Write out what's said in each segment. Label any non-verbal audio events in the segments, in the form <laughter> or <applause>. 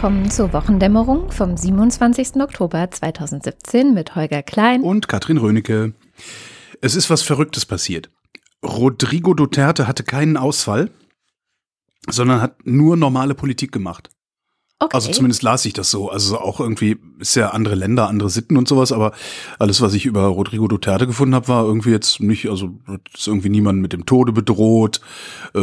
Willkommen zur Wochendämmerung vom 27. Oktober 2017 mit Holger Klein und Katrin Rönecke. Es ist was Verrücktes passiert. Rodrigo Duterte hatte keinen Ausfall, sondern hat nur normale Politik gemacht. Okay. Also zumindest las ich das so. Also auch irgendwie ist ja andere Länder, andere Sitten und sowas, aber alles, was ich über Rodrigo Duterte gefunden habe, war irgendwie jetzt nicht, also ist irgendwie niemand mit dem Tode bedroht, äh,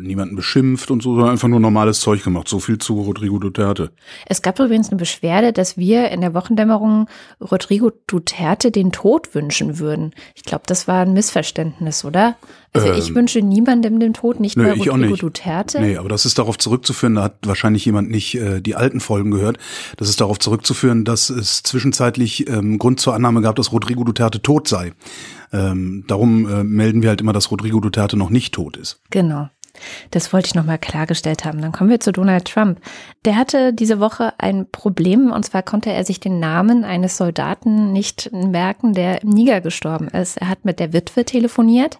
niemanden beschimpft und so, sondern einfach nur normales Zeug gemacht. So viel zu Rodrigo Duterte. Es gab übrigens eine Beschwerde, dass wir in der Wochendämmerung Rodrigo Duterte den Tod wünschen würden. Ich glaube, das war ein Missverständnis, oder? Also ähm, ich wünsche niemandem den Tod, nicht nö, mal Rodrigo nicht. Duterte. Nee, aber das ist darauf zurückzuführen, da hat wahrscheinlich jemand nicht äh, die alten Folgen gehört. Das ist darauf zurückzuführen, dass es zwischenzeitlich ähm, Grund zur Annahme gab, dass Rodrigo Duterte tot sei. Ähm, darum äh, melden wir halt immer, dass Rodrigo Duterte noch nicht tot ist. Genau. Das wollte ich nochmal klargestellt haben. Dann kommen wir zu Donald Trump. Der hatte diese Woche ein Problem und zwar konnte er sich den Namen eines Soldaten nicht merken, der im Niger gestorben ist. Er hat mit der Witwe telefoniert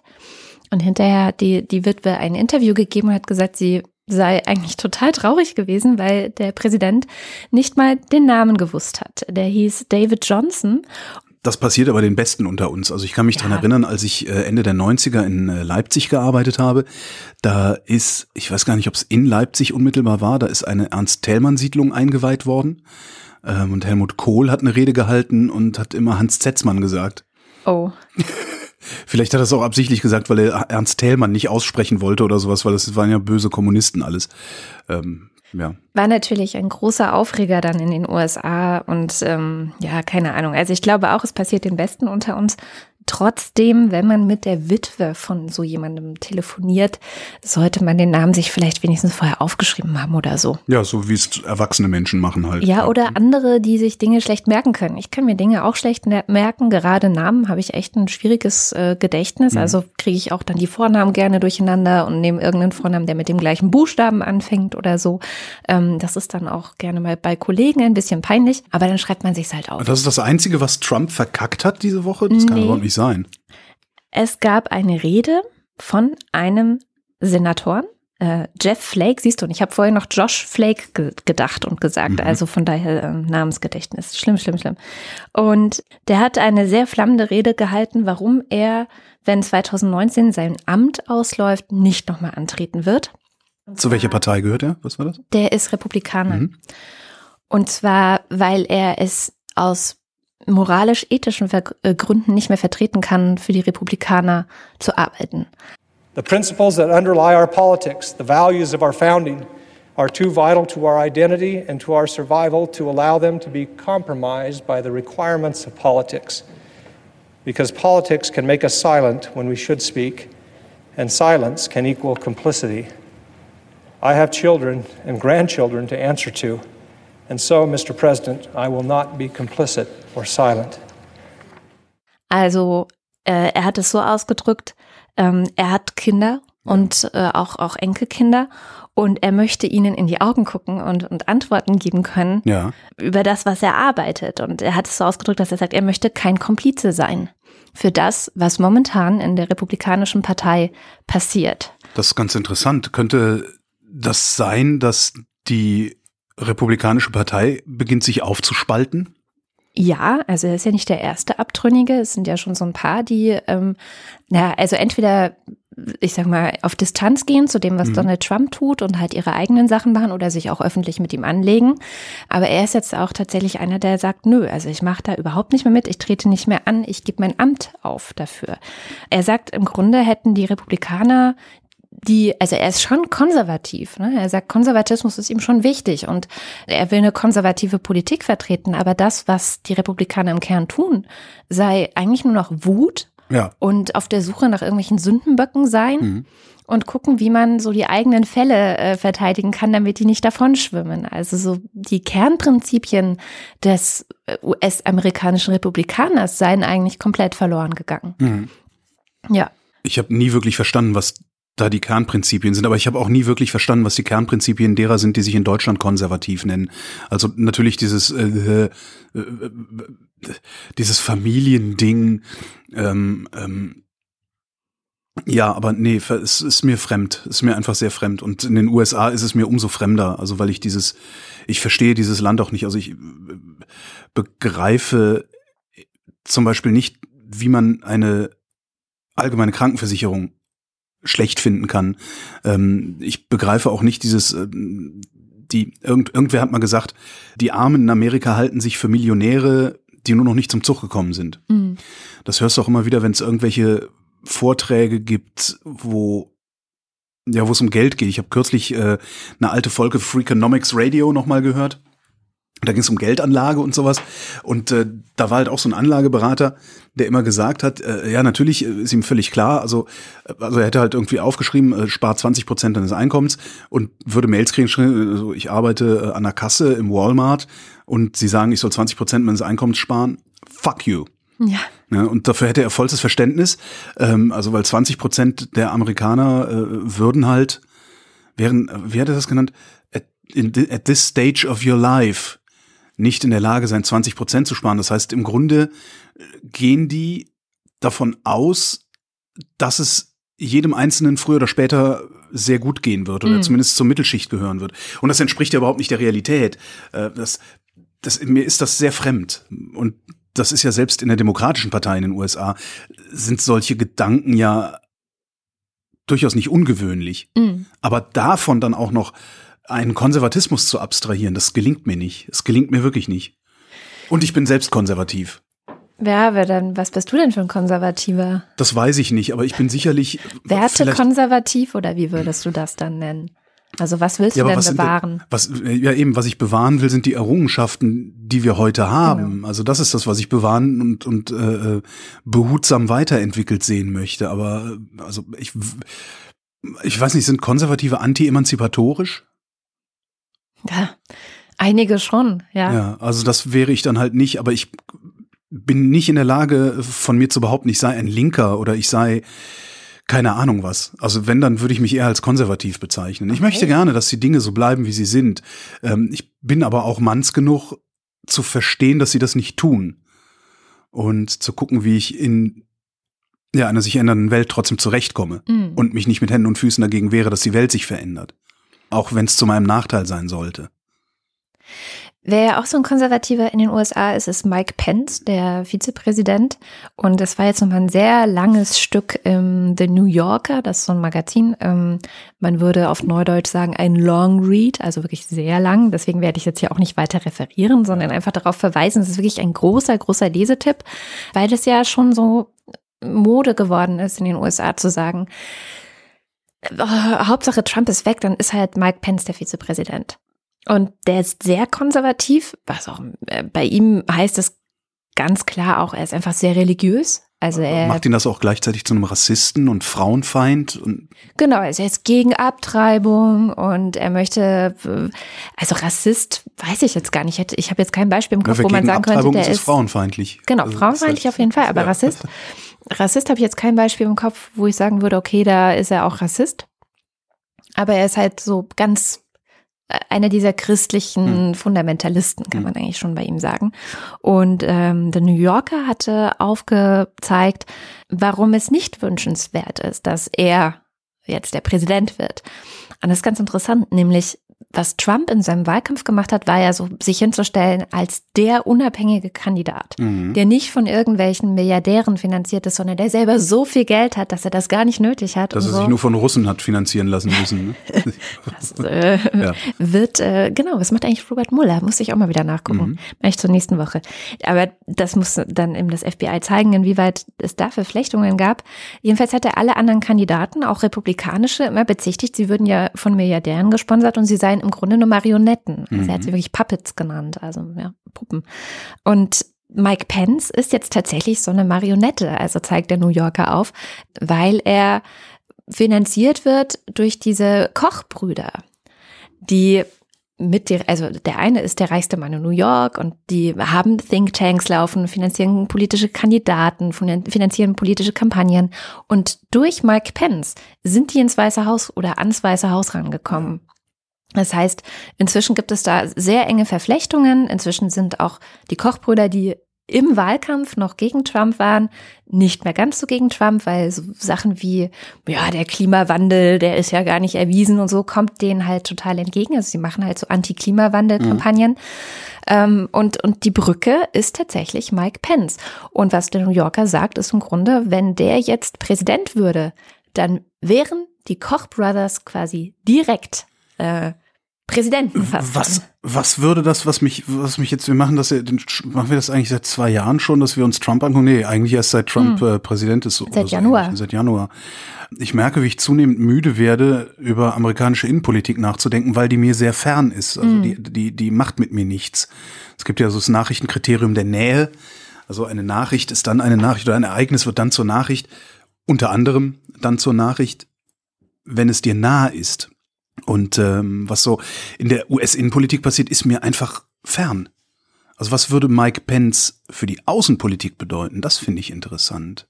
und hinterher hat die, die Witwe ein Interview gegeben und hat gesagt, sie sei eigentlich total traurig gewesen, weil der Präsident nicht mal den Namen gewusst hat. Der hieß David Johnson. Das passiert aber den Besten unter uns. Also ich kann mich ja. dran erinnern, als ich äh, Ende der 90er in äh, Leipzig gearbeitet habe, da ist, ich weiß gar nicht, ob es in Leipzig unmittelbar war, da ist eine Ernst-Thälmann-Siedlung eingeweiht worden. Ähm, und Helmut Kohl hat eine Rede gehalten und hat immer Hans Zetzmann gesagt. Oh. <laughs> Vielleicht hat er es auch absichtlich gesagt, weil er Ernst Thälmann nicht aussprechen wollte oder sowas, weil das waren ja böse Kommunisten alles. Ähm, ja. War natürlich ein großer Aufreger dann in den USA und ähm, ja, keine Ahnung. Also ich glaube auch, es passiert den Besten unter uns. Trotzdem, wenn man mit der Witwe von so jemandem telefoniert, sollte man den Namen sich vielleicht wenigstens vorher aufgeschrieben haben oder so. Ja, so wie es erwachsene Menschen machen halt. Ja, oder andere, die sich Dinge schlecht merken können. Ich kann mir Dinge auch schlecht merken. Gerade Namen habe ich echt ein schwieriges äh, Gedächtnis. Mhm. Also kriege ich auch dann die Vornamen gerne durcheinander und nehme irgendeinen Vornamen, der mit dem gleichen Buchstaben anfängt oder so. Ähm, das ist dann auch gerne mal bei Kollegen ein bisschen peinlich. Aber dann schreibt man sich halt auf. Das ist das Einzige, was Trump verkackt hat diese Woche? Das kann nee. überhaupt nicht sein. Es gab eine Rede von einem Senator, äh, Jeff Flake, siehst du, und ich habe vorher noch Josh Flake ge gedacht und gesagt, mhm. also von daher äh, Namensgedächtnis. Schlimm, schlimm, schlimm. Und der hat eine sehr flammende Rede gehalten, warum er, wenn 2019 sein Amt ausläuft, nicht nochmal antreten wird. Zu welcher Partei gehört er? Was war das? Der ist Republikaner. Mhm. Und zwar, weil er es aus moralisch-ethischen äh, Gründen nicht mehr vertreten kann, für die Republikaner zu arbeiten. The principles that underlie our politics, the values of our founding, are too vital to our identity and to our survival to allow them to be compromised by the requirements of politics. Because politics can make us silent when we should speak, and silence can equal complicity. I have children and grandchildren to answer to. And so, Mr. President, I will not be complicit or silent. Also, äh, er hat es so ausgedrückt, ähm, er hat Kinder und äh, auch, auch Enkelkinder und er möchte ihnen in die Augen gucken und, und Antworten geben können ja. über das, was er arbeitet. Und er hat es so ausgedrückt, dass er sagt, er möchte kein Komplize sein für das, was momentan in der Republikanischen Partei passiert. Das ist ganz interessant. Könnte das sein, dass die Republikanische Partei beginnt sich aufzuspalten? Ja, also er ist ja nicht der erste Abtrünnige. Es sind ja schon so ein paar, die, ähm, na, also entweder, ich sag mal, auf Distanz gehen zu dem, was mhm. Donald Trump tut und halt ihre eigenen Sachen machen oder sich auch öffentlich mit ihm anlegen. Aber er ist jetzt auch tatsächlich einer, der sagt, nö, also ich mache da überhaupt nicht mehr mit, ich trete nicht mehr an, ich gebe mein Amt auf dafür. Er sagt, im Grunde hätten die Republikaner die, also er ist schon konservativ. Ne? Er sagt, Konservatismus ist ihm schon wichtig und er will eine konservative Politik vertreten. Aber das, was die Republikaner im Kern tun, sei eigentlich nur noch Wut ja. und auf der Suche nach irgendwelchen Sündenböcken sein. Mhm. Und gucken, wie man so die eigenen Fälle äh, verteidigen kann, damit die nicht davonschwimmen. Also so die Kernprinzipien des äh, US-amerikanischen Republikaners seien eigentlich komplett verloren gegangen. Mhm. Ja. Ich habe nie wirklich verstanden, was da die Kernprinzipien sind. Aber ich habe auch nie wirklich verstanden, was die Kernprinzipien derer sind, die sich in Deutschland konservativ nennen. Also natürlich dieses äh, äh, äh, dieses Familiending, ähm, ähm, Ja, aber nee, es ist mir fremd. Es ist mir einfach sehr fremd. Und in den USA ist es mir umso fremder. Also weil ich dieses, ich verstehe dieses Land auch nicht. Also ich äh, begreife zum Beispiel nicht, wie man eine allgemeine Krankenversicherung schlecht finden kann. Ähm, ich begreife auch nicht dieses, äh, die, irgend, irgendwer hat mal gesagt, die Armen in Amerika halten sich für Millionäre, die nur noch nicht zum Zug gekommen sind. Mhm. Das hörst du auch immer wieder, wenn es irgendwelche Vorträge gibt, wo ja, wo es um Geld geht. Ich habe kürzlich äh, eine alte Folge Freakonomics Radio nochmal gehört. Da ging es um Geldanlage und sowas. Und äh, da war halt auch so ein Anlageberater, der immer gesagt hat, äh, ja, natürlich äh, ist ihm völlig klar, also, äh, also er hätte halt irgendwie aufgeschrieben, äh, spart 20 Prozent deines Einkommens und würde Mails kriegen, also ich arbeite äh, an der Kasse im Walmart und sie sagen, ich soll 20 Prozent meines Einkommens sparen. Fuck you. Ja. ja. Und dafür hätte er vollstes Verständnis. Ähm, also weil 20 Prozent der Amerikaner äh, würden halt, wären, wie hat er das genannt? At, in, at this stage of your life nicht in der Lage sein, 20 Prozent zu sparen. Das heißt, im Grunde äh, gehen die davon aus, dass es jedem Einzelnen früher oder später sehr gut gehen wird oder mhm. zumindest zur Mittelschicht gehören wird. Und das entspricht ja überhaupt nicht der Realität. Äh, das, das, mir ist das sehr fremd. Und das ist ja selbst in der Demokratischen Partei in den USA, sind solche Gedanken ja durchaus nicht ungewöhnlich. Mhm. Aber davon dann auch noch einen Konservatismus zu abstrahieren, das gelingt mir nicht. Es gelingt mir wirklich nicht. Und ich bin selbst konservativ. Ja, wer denn, was bist du denn für ein Konservativer? Das weiß ich nicht, aber ich bin sicherlich. Wertekonservativ oder wie würdest du das dann nennen? Also was willst ja, du denn bewahren? Denn, was, ja eben, was ich bewahren will, sind die Errungenschaften, die wir heute haben. Genau. Also das ist das, was ich bewahren und, und äh, äh behutsam weiterentwickelt sehen möchte. Aber also ich, ich weiß nicht, sind Konservative anti-emanzipatorisch? Ja, einige schon, ja. Ja, also das wäre ich dann halt nicht, aber ich bin nicht in der Lage, von mir zu behaupten, ich sei ein Linker oder ich sei keine Ahnung was. Also wenn, dann würde ich mich eher als konservativ bezeichnen. Ich okay. möchte gerne, dass die Dinge so bleiben, wie sie sind. Ähm, ich bin aber auch manns genug zu verstehen, dass sie das nicht tun. Und zu gucken, wie ich in ja, einer sich ändernden Welt trotzdem zurechtkomme mm. und mich nicht mit Händen und Füßen dagegen wehre, dass die Welt sich verändert. Auch wenn es zu meinem Nachteil sein sollte. Wer ja auch so ein Konservativer in den USA ist, ist Mike Pence, der Vizepräsident. Und das war jetzt nochmal ein sehr langes Stück im The New Yorker, das ist so ein Magazin. Ähm, man würde auf Neudeutsch sagen, ein Long Read, also wirklich sehr lang. Deswegen werde ich jetzt hier auch nicht weiter referieren, sondern einfach darauf verweisen. Es ist wirklich ein großer, großer Lesetipp, weil das ja schon so Mode geworden ist, in den USA zu sagen, oh, Hauptsache Trump ist weg, dann ist halt Mike Pence der Vizepräsident. Und der ist sehr konservativ, was auch äh, bei ihm heißt es ganz klar auch, er ist einfach sehr religiös. Also er macht ihn das auch gleichzeitig zu einem Rassisten und Frauenfeind und genau, er ist jetzt gegen Abtreibung und er möchte also Rassist, weiß ich jetzt gar nicht. Ich habe jetzt kein Beispiel im Kopf, ja, wo man sagen könnte, der ist, ist frauenfeindlich. Genau, also frauenfeindlich auf jeden Fall, aber ja. Rassist. <laughs> Rassist habe ich jetzt kein Beispiel im Kopf, wo ich sagen würde, okay, da ist er auch Rassist. Aber er ist halt so ganz einer dieser christlichen hm. Fundamentalisten, kann hm. man eigentlich schon bei ihm sagen. Und ähm, der New Yorker hatte aufgezeigt, warum es nicht wünschenswert ist, dass er jetzt der Präsident wird. Und das ist ganz interessant, nämlich was Trump in seinem Wahlkampf gemacht hat, war ja so, sich hinzustellen als der unabhängige Kandidat, mhm. der nicht von irgendwelchen Milliardären finanziert ist, sondern der selber so viel Geld hat, dass er das gar nicht nötig hat. Dass er so. sich nur von Russen hat finanzieren lassen müssen. Ne? <laughs> das äh, ja. wird, äh, genau, was macht eigentlich Robert Mueller? Muss ich auch mal wieder nachgucken. Mhm. Mache zur nächsten Woche. Aber das muss dann eben das FBI zeigen, inwieweit es da Verflechtungen gab. Jedenfalls hat er alle anderen Kandidaten, auch republikanische, immer bezichtigt, sie würden ja von Milliardären gesponsert und sie seien im Grunde nur Marionetten. Also er hat sie mhm. wirklich Puppets genannt, also ja, Puppen. Und Mike Pence ist jetzt tatsächlich so eine Marionette, also zeigt der New Yorker auf, weil er finanziert wird durch diese Kochbrüder, die mit der, also der eine ist der reichste Mann in New York und die haben Thinktanks laufen, finanzieren politische Kandidaten, finanzieren politische Kampagnen und durch Mike Pence sind die ins Weiße Haus oder ans Weiße Haus rangekommen. Das heißt, inzwischen gibt es da sehr enge Verflechtungen. Inzwischen sind auch die Kochbrüder, die im Wahlkampf noch gegen Trump waren, nicht mehr ganz so gegen Trump, weil so Sachen wie, ja, der Klimawandel, der ist ja gar nicht erwiesen und so, kommt denen halt total entgegen. Also sie machen halt so Anti-Klimawandel-Kampagnen. Mhm. Ähm, und, und die Brücke ist tatsächlich Mike Pence. Und was der New Yorker sagt, ist im Grunde, wenn der jetzt Präsident würde, dann wären die Koch Brothers quasi direkt äh, Präsidenten fast. Was, was würde das, was mich, was mich jetzt, wir machen das ja, machen wir das eigentlich seit zwei Jahren schon, dass wir uns Trump angucken? Nee, eigentlich erst seit Trump hm. äh, Präsident ist. Seit Januar. Seit Januar. Ich merke, wie ich zunehmend müde werde, über amerikanische Innenpolitik nachzudenken, weil die mir sehr fern ist. Also hm. die, die, die macht mit mir nichts. Es gibt ja so das Nachrichtenkriterium der Nähe. Also eine Nachricht ist dann eine Nachricht oder ein Ereignis wird dann zur Nachricht. Unter anderem dann zur Nachricht, wenn es dir nahe ist. Und ähm, was so in der US-Innenpolitik passiert, ist mir einfach fern. Also was würde Mike Pence für die Außenpolitik bedeuten? Das finde ich interessant.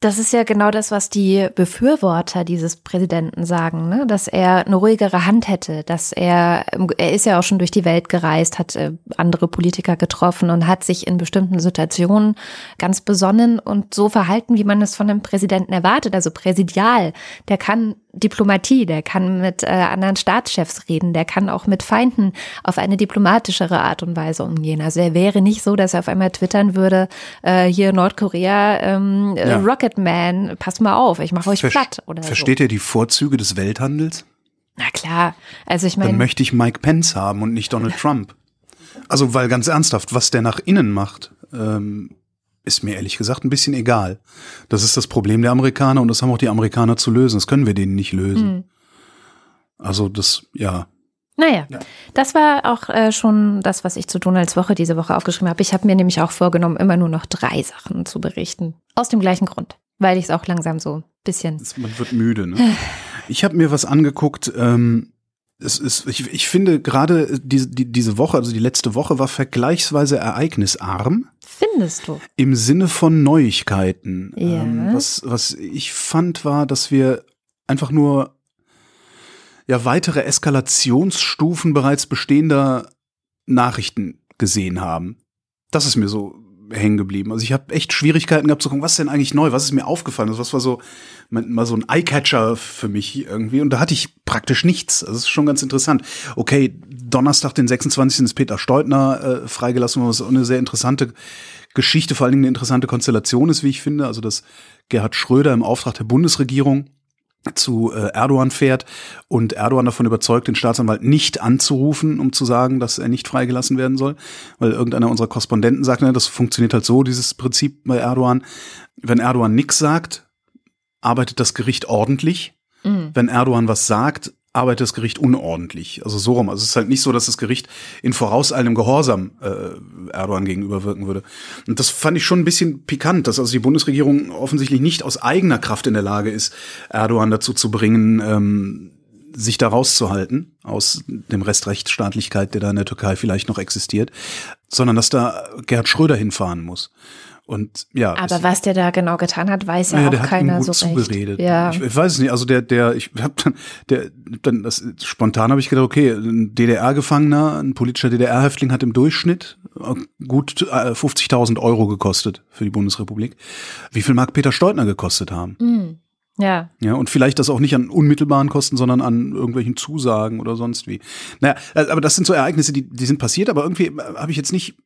Das ist ja genau das, was die Befürworter dieses Präsidenten sagen, ne? dass er eine ruhigere Hand hätte, dass er, er ist ja auch schon durch die Welt gereist, hat äh, andere Politiker getroffen und hat sich in bestimmten Situationen ganz besonnen und so verhalten, wie man es von einem Präsidenten erwartet, also präsidial. Der kann Diplomatie, der kann mit äh, anderen Staatschefs reden, der kann auch mit Feinden auf eine diplomatischere Art und Weise umgehen. Also er wäre nicht so, dass er auf einmal twittern würde, äh, hier Nordkorea, ähm, ja. Rocketman, passt mal auf, ich mache euch Ver platt. Oder versteht so. ihr die Vorzüge des Welthandels? Na klar, also ich meine. Dann möchte ich Mike Pence haben und nicht Donald <laughs> Trump. Also, weil ganz ernsthaft, was der nach innen macht, ähm, ist mir ehrlich gesagt ein bisschen egal. Das ist das Problem der Amerikaner und das haben auch die Amerikaner zu lösen. Das können wir denen nicht lösen. Mhm. Also das, ja. Naja, ja. das war auch äh, schon das, was ich zu Donalds Woche diese Woche aufgeschrieben habe. Ich habe mir nämlich auch vorgenommen, immer nur noch drei Sachen zu berichten. Aus dem gleichen Grund, weil ich es auch langsam so ein bisschen. Man wird müde, ne? ich habe mir was angeguckt, ähm, es ist, ich, ich finde gerade diese, die, diese Woche, also die letzte Woche, war vergleichsweise ereignisarm. Findest du? Im Sinne von Neuigkeiten. Ja. Ähm, was, was ich fand, war, dass wir einfach nur ja weitere Eskalationsstufen bereits bestehender Nachrichten gesehen haben. Das ist mir so hängen geblieben. Also ich habe echt Schwierigkeiten gehabt zu gucken, was ist denn eigentlich neu, was ist mir aufgefallen, also was war so mal so ein Eyecatcher für mich irgendwie und da hatte ich praktisch nichts. Also das ist schon ganz interessant. Okay, Donnerstag, den 26. ist Peter Steutner äh, freigelassen, was auch eine sehr interessante Geschichte, vor allen Dingen eine interessante Konstellation ist, wie ich finde. Also dass Gerhard Schröder im Auftrag der Bundesregierung zu äh, Erdogan fährt und Erdogan davon überzeugt, den Staatsanwalt nicht anzurufen, um zu sagen, dass er nicht freigelassen werden soll, weil irgendeiner unserer Korrespondenten sagt, ne, das funktioniert halt so, dieses Prinzip bei Erdogan. Wenn Erdogan nichts sagt, arbeitet das Gericht ordentlich. Mhm. Wenn Erdogan was sagt, arbeitet das Gericht unordentlich. Also so rum. Also es ist halt nicht so, dass das Gericht in vorauseilendem Gehorsam äh, Erdogan gegenüber wirken würde. Und das fand ich schon ein bisschen pikant, dass also die Bundesregierung offensichtlich nicht aus eigener Kraft in der Lage ist, Erdogan dazu zu bringen, ähm, sich da rauszuhalten aus dem Rest Rechtsstaatlichkeit, der da in der Türkei vielleicht noch existiert, sondern dass da Gerhard Schröder hinfahren muss. Und ja. Aber was der da genau getan hat, weiß ja, ja auch keiner so zugeredet. recht. Ja. Ich, ich, weiß es nicht. Also der, der, ich habe dann, der, dann, das spontan habe ich gedacht, okay, ein DDR-Gefangener, ein politischer DDR-Häftling hat im Durchschnitt gut 50.000 äh, Euro gekostet für die Bundesrepublik. Wie viel mag Peter Steutner gekostet haben? Mhm. Ja. Ja, und vielleicht das auch nicht an unmittelbaren Kosten, sondern an irgendwelchen Zusagen oder sonst wie. Naja, äh, aber das sind so Ereignisse, die, die sind passiert, aber irgendwie habe ich jetzt nicht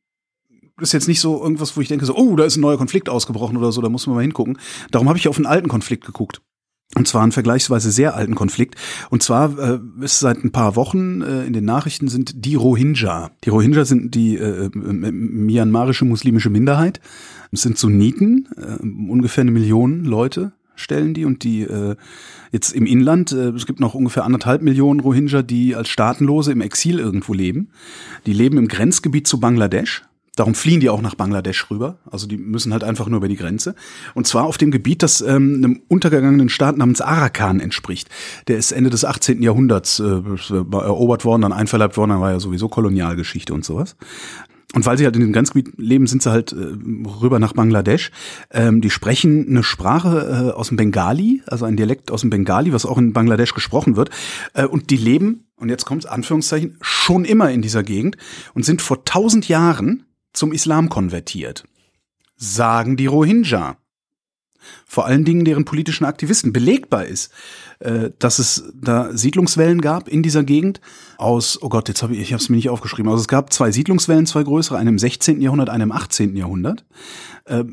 ist jetzt nicht so irgendwas, wo ich denke so, oh, da ist ein neuer Konflikt ausgebrochen oder so, da muss man mal hingucken. Darum habe ich auf einen alten Konflikt geguckt. Und zwar einen vergleichsweise sehr alten Konflikt. Und zwar äh, ist seit ein paar Wochen äh, in den Nachrichten sind die Rohingya. Die Rohingya sind die äh, myanmarische muslimische Minderheit. Es sind Sunniten, äh, ungefähr eine Million Leute stellen die und die äh, jetzt im Inland, äh, es gibt noch ungefähr anderthalb Millionen Rohingya, die als Staatenlose im Exil irgendwo leben. Die leben im Grenzgebiet zu Bangladesch Darum fliehen die auch nach Bangladesch rüber. Also die müssen halt einfach nur über die Grenze. Und zwar auf dem Gebiet, das ähm, einem untergegangenen Staat namens Arakan entspricht. Der ist Ende des 18. Jahrhunderts äh, erobert worden, dann einverleibt worden, dann war ja sowieso Kolonialgeschichte und sowas. Und weil sie halt in dem Grenzgebiet leben, sind sie halt äh, rüber nach Bangladesch. Ähm, die sprechen eine Sprache äh, aus dem Bengali, also ein Dialekt aus dem Bengali, was auch in Bangladesch gesprochen wird. Äh, und die leben, und jetzt kommt Anführungszeichen, schon immer in dieser Gegend und sind vor tausend Jahren zum Islam konvertiert. Sagen die Rohingya vor allen Dingen deren politischen Aktivisten. Belegbar ist, äh, dass es da Siedlungswellen gab in dieser Gegend aus, oh Gott, jetzt habe ich, ich habe es mir nicht aufgeschrieben, also es gab zwei Siedlungswellen, zwei größere, eine im 16. Jahrhundert, eine im 18. Jahrhundert. Äh,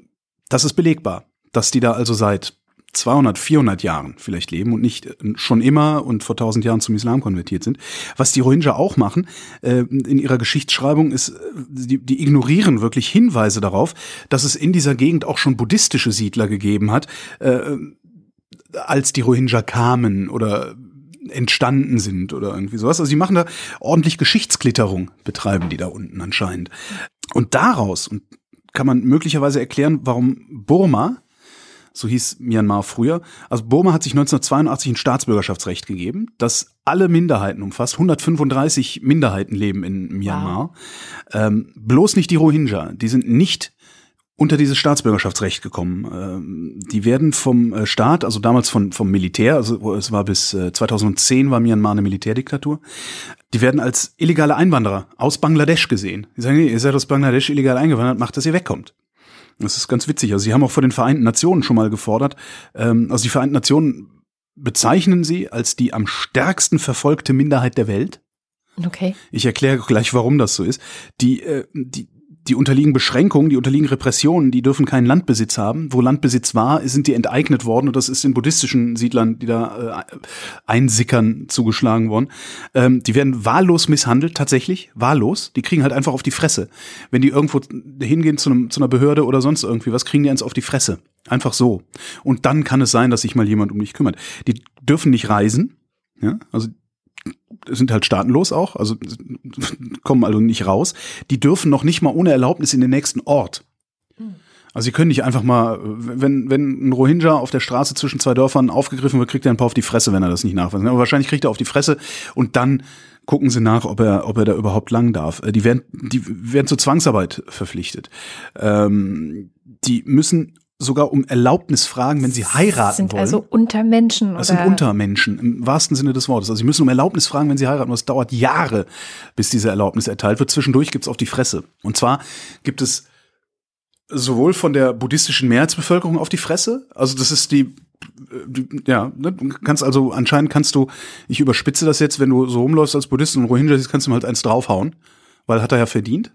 das ist belegbar, dass die da also seit 200, 400 Jahren vielleicht leben und nicht äh, schon immer und vor 1000 Jahren zum Islam konvertiert sind. Was die Rohingya auch machen äh, in ihrer Geschichtsschreibung ist, äh, die, die ignorieren wirklich Hinweise darauf, dass es in dieser Gegend auch schon buddhistische Siedler gegeben hat, äh, als die Rohingya kamen oder entstanden sind oder irgendwie sowas. Also sie machen da ordentlich Geschichtsklitterung, betreiben die da unten anscheinend. Und daraus und kann man möglicherweise erklären, warum Burma so hieß Myanmar früher. Also Burma hat sich 1982 ein Staatsbürgerschaftsrecht gegeben, das alle Minderheiten umfasst. 135 Minderheiten leben in Myanmar. Wow. Ähm, bloß nicht die Rohingya. Die sind nicht unter dieses Staatsbürgerschaftsrecht gekommen. Ähm, die werden vom äh, Staat, also damals von, vom Militär, also es war bis 2010 äh, war Myanmar eine Militärdiktatur, die werden als illegale Einwanderer aus Bangladesch gesehen. Die sagen, ihr seid aus Bangladesch illegal eingewandert, macht, dass ihr wegkommt. Das ist ganz witzig. Also sie haben auch vor den Vereinten Nationen schon mal gefordert. Ähm, also die Vereinten Nationen bezeichnen sie als die am stärksten verfolgte Minderheit der Welt. Okay. Ich erkläre gleich, warum das so ist. Die, äh, die, die unterliegen Beschränkungen, die unterliegen Repressionen, die dürfen keinen Landbesitz haben. Wo Landbesitz war, sind die enteignet worden und das ist den buddhistischen Siedlern, die da äh, einsickern, zugeschlagen worden. Ähm, die werden wahllos misshandelt, tatsächlich, wahllos. Die kriegen halt einfach auf die Fresse. Wenn die irgendwo hingehen zu, einem, zu einer Behörde oder sonst irgendwie was, kriegen die eins auf die Fresse. Einfach so. Und dann kann es sein, dass sich mal jemand um dich kümmert. Die dürfen nicht reisen. Ja, also sind halt staatenlos auch, also <laughs> kommen also nicht raus. Die dürfen noch nicht mal ohne Erlaubnis in den nächsten Ort. Also sie können nicht einfach mal, wenn, wenn ein Rohingya auf der Straße zwischen zwei Dörfern aufgegriffen wird, kriegt er ein paar auf die Fresse, wenn er das nicht nachweist. Aber wahrscheinlich kriegt er auf die Fresse und dann gucken sie nach, ob er, ob er da überhaupt lang darf. Äh, die werden, die werden zur Zwangsarbeit verpflichtet. Ähm, die müssen sogar um Erlaubnis fragen, wenn sie heiraten sind wollen. also Untermenschen. Das sind Untermenschen im wahrsten Sinne des Wortes. Also sie müssen um Erlaubnis fragen, wenn sie heiraten. Und es dauert Jahre, bis diese Erlaubnis erteilt wird. Zwischendurch gibt's auf die Fresse. Und zwar gibt es sowohl von der buddhistischen Mehrheitsbevölkerung auf die Fresse, also das ist die ja, ne, du kannst also, anscheinend kannst du, ich überspitze das jetzt, wenn du so rumläufst als Buddhist und Rohingya siehst, kannst du ihm halt eins draufhauen, weil hat er ja verdient.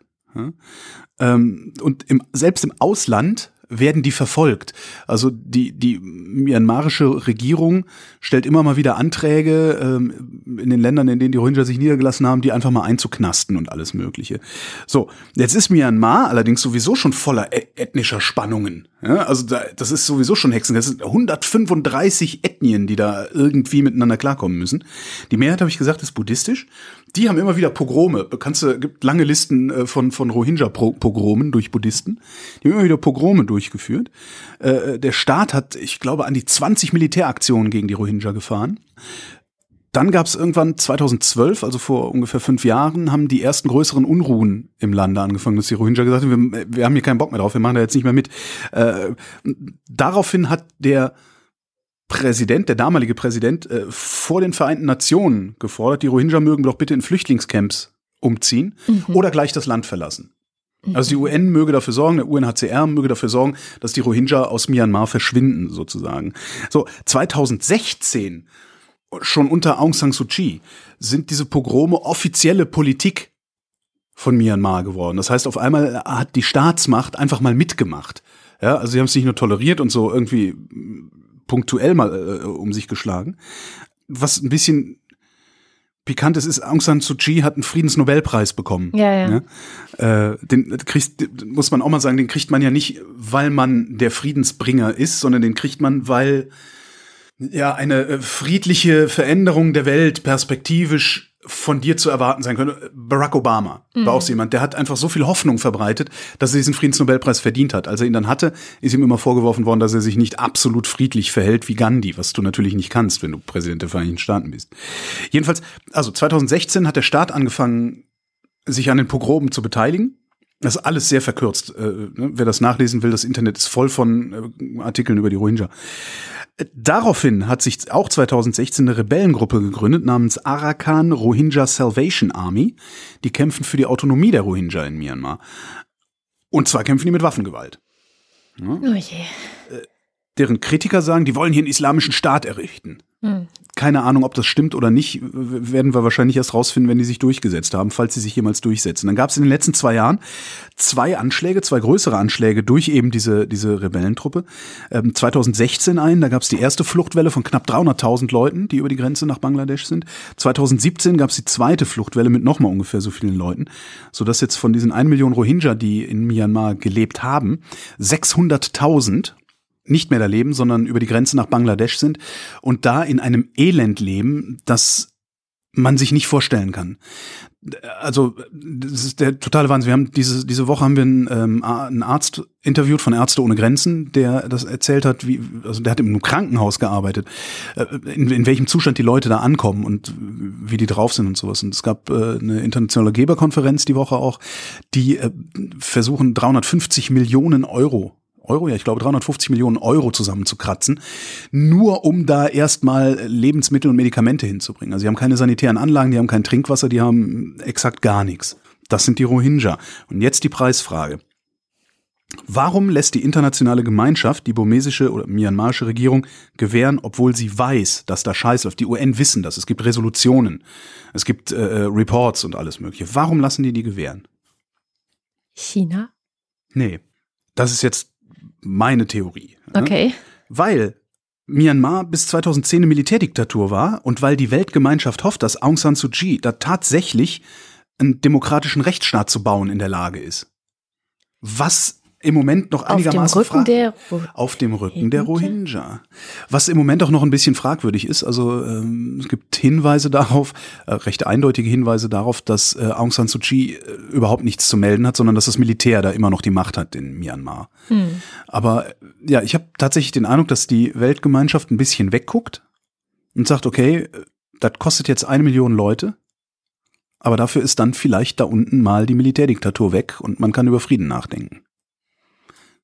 Ähm, und im, selbst im Ausland werden die verfolgt. Also die, die myanmarische Regierung stellt immer mal wieder Anträge ähm, in den Ländern, in denen die Rohingya sich niedergelassen haben, die einfach mal einzuknasten und alles Mögliche. So, jetzt ist Myanmar allerdings sowieso schon voller e-, ethnischer Spannungen. Ja, also da, das ist sowieso schon Hexen. Das sind 135 Ethnien, die da irgendwie miteinander klarkommen müssen. Die Mehrheit, habe ich gesagt, ist buddhistisch. Die haben immer wieder Pogrome. Kannst du, gibt lange Listen äh, von, von Rohingya-Pogromen durch Buddhisten. Die haben immer wieder Pogrome durchgeführt. Äh, der Staat hat, ich glaube, an die 20 Militäraktionen gegen die Rohingya gefahren. Dann gab es irgendwann 2012, also vor ungefähr fünf Jahren, haben die ersten größeren Unruhen im Lande angefangen, dass die Rohingya gesagt haben, wir, wir haben hier keinen Bock mehr drauf, wir machen da jetzt nicht mehr mit. Äh, daraufhin hat der Präsident, der damalige Präsident, äh, vor den Vereinten Nationen gefordert, die Rohingya mögen doch bitte in Flüchtlingscamps umziehen mhm. oder gleich das Land verlassen. Also die UN möge dafür sorgen, der UNHCR möge dafür sorgen, dass die Rohingya aus Myanmar verschwinden, sozusagen. So, 2016, schon unter Aung San Suu Kyi, sind diese Pogrome offizielle Politik von Myanmar geworden. Das heißt, auf einmal hat die Staatsmacht einfach mal mitgemacht. Ja, also sie haben es nicht nur toleriert und so irgendwie punktuell mal äh, um sich geschlagen. Was ein bisschen pikant ist, ist, Aung San Suu Kyi hat einen Friedensnobelpreis bekommen. Ja, ja. ja? Ne? Äh, den kriegst, muss man auch mal sagen, den kriegt man ja nicht, weil man der Friedensbringer ist, sondern den kriegt man, weil ja eine äh, friedliche Veränderung der Welt perspektivisch von dir zu erwarten sein könnte. Barack Obama mhm. war auch so jemand, der hat einfach so viel Hoffnung verbreitet, dass er diesen Friedensnobelpreis verdient hat. Als er ihn dann hatte, ist ihm immer vorgeworfen worden, dass er sich nicht absolut friedlich verhält wie Gandhi, was du natürlich nicht kannst, wenn du Präsident der Vereinigten Staaten bist. Jedenfalls, also 2016 hat der Staat angefangen, sich an den Pogromen zu beteiligen. Das ist alles sehr verkürzt. Äh, ne? Wer das nachlesen will, das Internet ist voll von äh, Artikeln über die Rohingya. Daraufhin hat sich auch 2016 eine Rebellengruppe gegründet namens Arakan Rohingya Salvation Army. Die kämpfen für die Autonomie der Rohingya in Myanmar. Und zwar kämpfen die mit Waffengewalt. Ja? Oh je. Deren Kritiker sagen, die wollen hier einen islamischen Staat errichten. Hm. Keine Ahnung, ob das stimmt oder nicht, werden wir wahrscheinlich erst rausfinden, wenn die sich durchgesetzt haben, falls sie sich jemals durchsetzen. Dann gab es in den letzten zwei Jahren zwei Anschläge, zwei größere Anschläge durch eben diese, diese Rebellentruppe. Ähm, 2016 ein, da gab es die erste Fluchtwelle von knapp 300.000 Leuten, die über die Grenze nach Bangladesch sind. 2017 gab es die zweite Fluchtwelle mit nochmal ungefähr so vielen Leuten, sodass jetzt von diesen 1 Million Rohingya, die in Myanmar gelebt haben, 600.000 nicht mehr da leben, sondern über die Grenze nach Bangladesch sind und da in einem Elend leben, das man sich nicht vorstellen kann. Also das ist der totale Wahnsinn. Wir haben diese diese Woche haben wir einen, ähm, einen Arzt interviewt von Ärzte ohne Grenzen, der das erzählt hat, wie also der hat im Krankenhaus gearbeitet, äh, in, in welchem Zustand die Leute da ankommen und wie die drauf sind und sowas. Und es gab äh, eine internationale Geberkonferenz die Woche auch, die äh, versuchen 350 Millionen Euro Euro, ja, ich glaube 350 Millionen Euro zusammenzukratzen, nur um da erstmal Lebensmittel und Medikamente hinzubringen. Also sie haben keine sanitären Anlagen, die haben kein Trinkwasser, die haben exakt gar nichts. Das sind die Rohingya. Und jetzt die Preisfrage. Warum lässt die internationale Gemeinschaft die burmesische oder myanmarische Regierung gewähren, obwohl sie weiß, dass da Scheiß läuft? Die UN wissen das. Es gibt Resolutionen, es gibt äh, äh, Reports und alles Mögliche. Warum lassen die die gewähren? China? Nee, das ist jetzt meine Theorie. Okay. Weil Myanmar bis 2010 eine Militärdiktatur war und weil die Weltgemeinschaft hofft, dass Aung San Suu Kyi da tatsächlich einen demokratischen Rechtsstaat zu bauen in der Lage ist. Was im Moment noch einigermaßen auf dem Rücken der auf dem Rücken der Rohingya. Was im Moment auch noch ein bisschen fragwürdig ist. Also ähm, es gibt Hinweise <laughs> darauf, äh, recht eindeutige Hinweise darauf, dass äh, Aung San Suu Kyi äh, überhaupt nichts zu melden hat, sondern dass das Militär da immer noch die Macht hat in Myanmar. Hm. Aber äh, ja, ich habe tatsächlich den Eindruck, dass die Weltgemeinschaft ein bisschen wegguckt und sagt, okay, äh, das kostet jetzt eine Million Leute. Aber dafür ist dann vielleicht da unten mal die Militärdiktatur weg und man kann über Frieden nachdenken.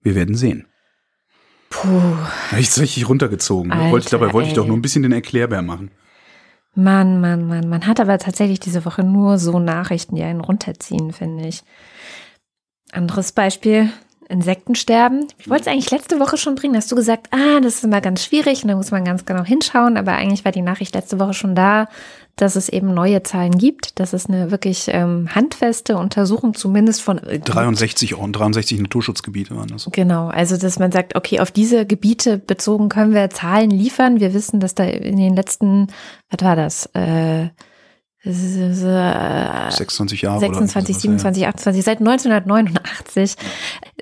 Wir werden sehen. Puh. Da ich es richtig runtergezogen. Alter, wollte dabei wollte ey. ich doch nur ein bisschen den Erklärbär machen. Mann, Mann, Mann. Man hat aber tatsächlich diese Woche nur so Nachrichten, die einen runterziehen, finde ich. Anderes Beispiel. Insektensterben. Ich wollte es eigentlich letzte Woche schon bringen. Hast du gesagt, ah, das ist immer ganz schwierig und da muss man ganz genau hinschauen. Aber eigentlich war die Nachricht letzte Woche schon da, dass es eben neue Zahlen gibt, dass es eine wirklich ähm, handfeste Untersuchung zumindest von 63 und 63 Naturschutzgebiete waren das. Genau, also dass man sagt, okay, auf diese Gebiete bezogen können wir Zahlen liefern. Wir wissen, dass da in den letzten, was war das? Äh, 26 Jahre 26, 27, 28, seit 1989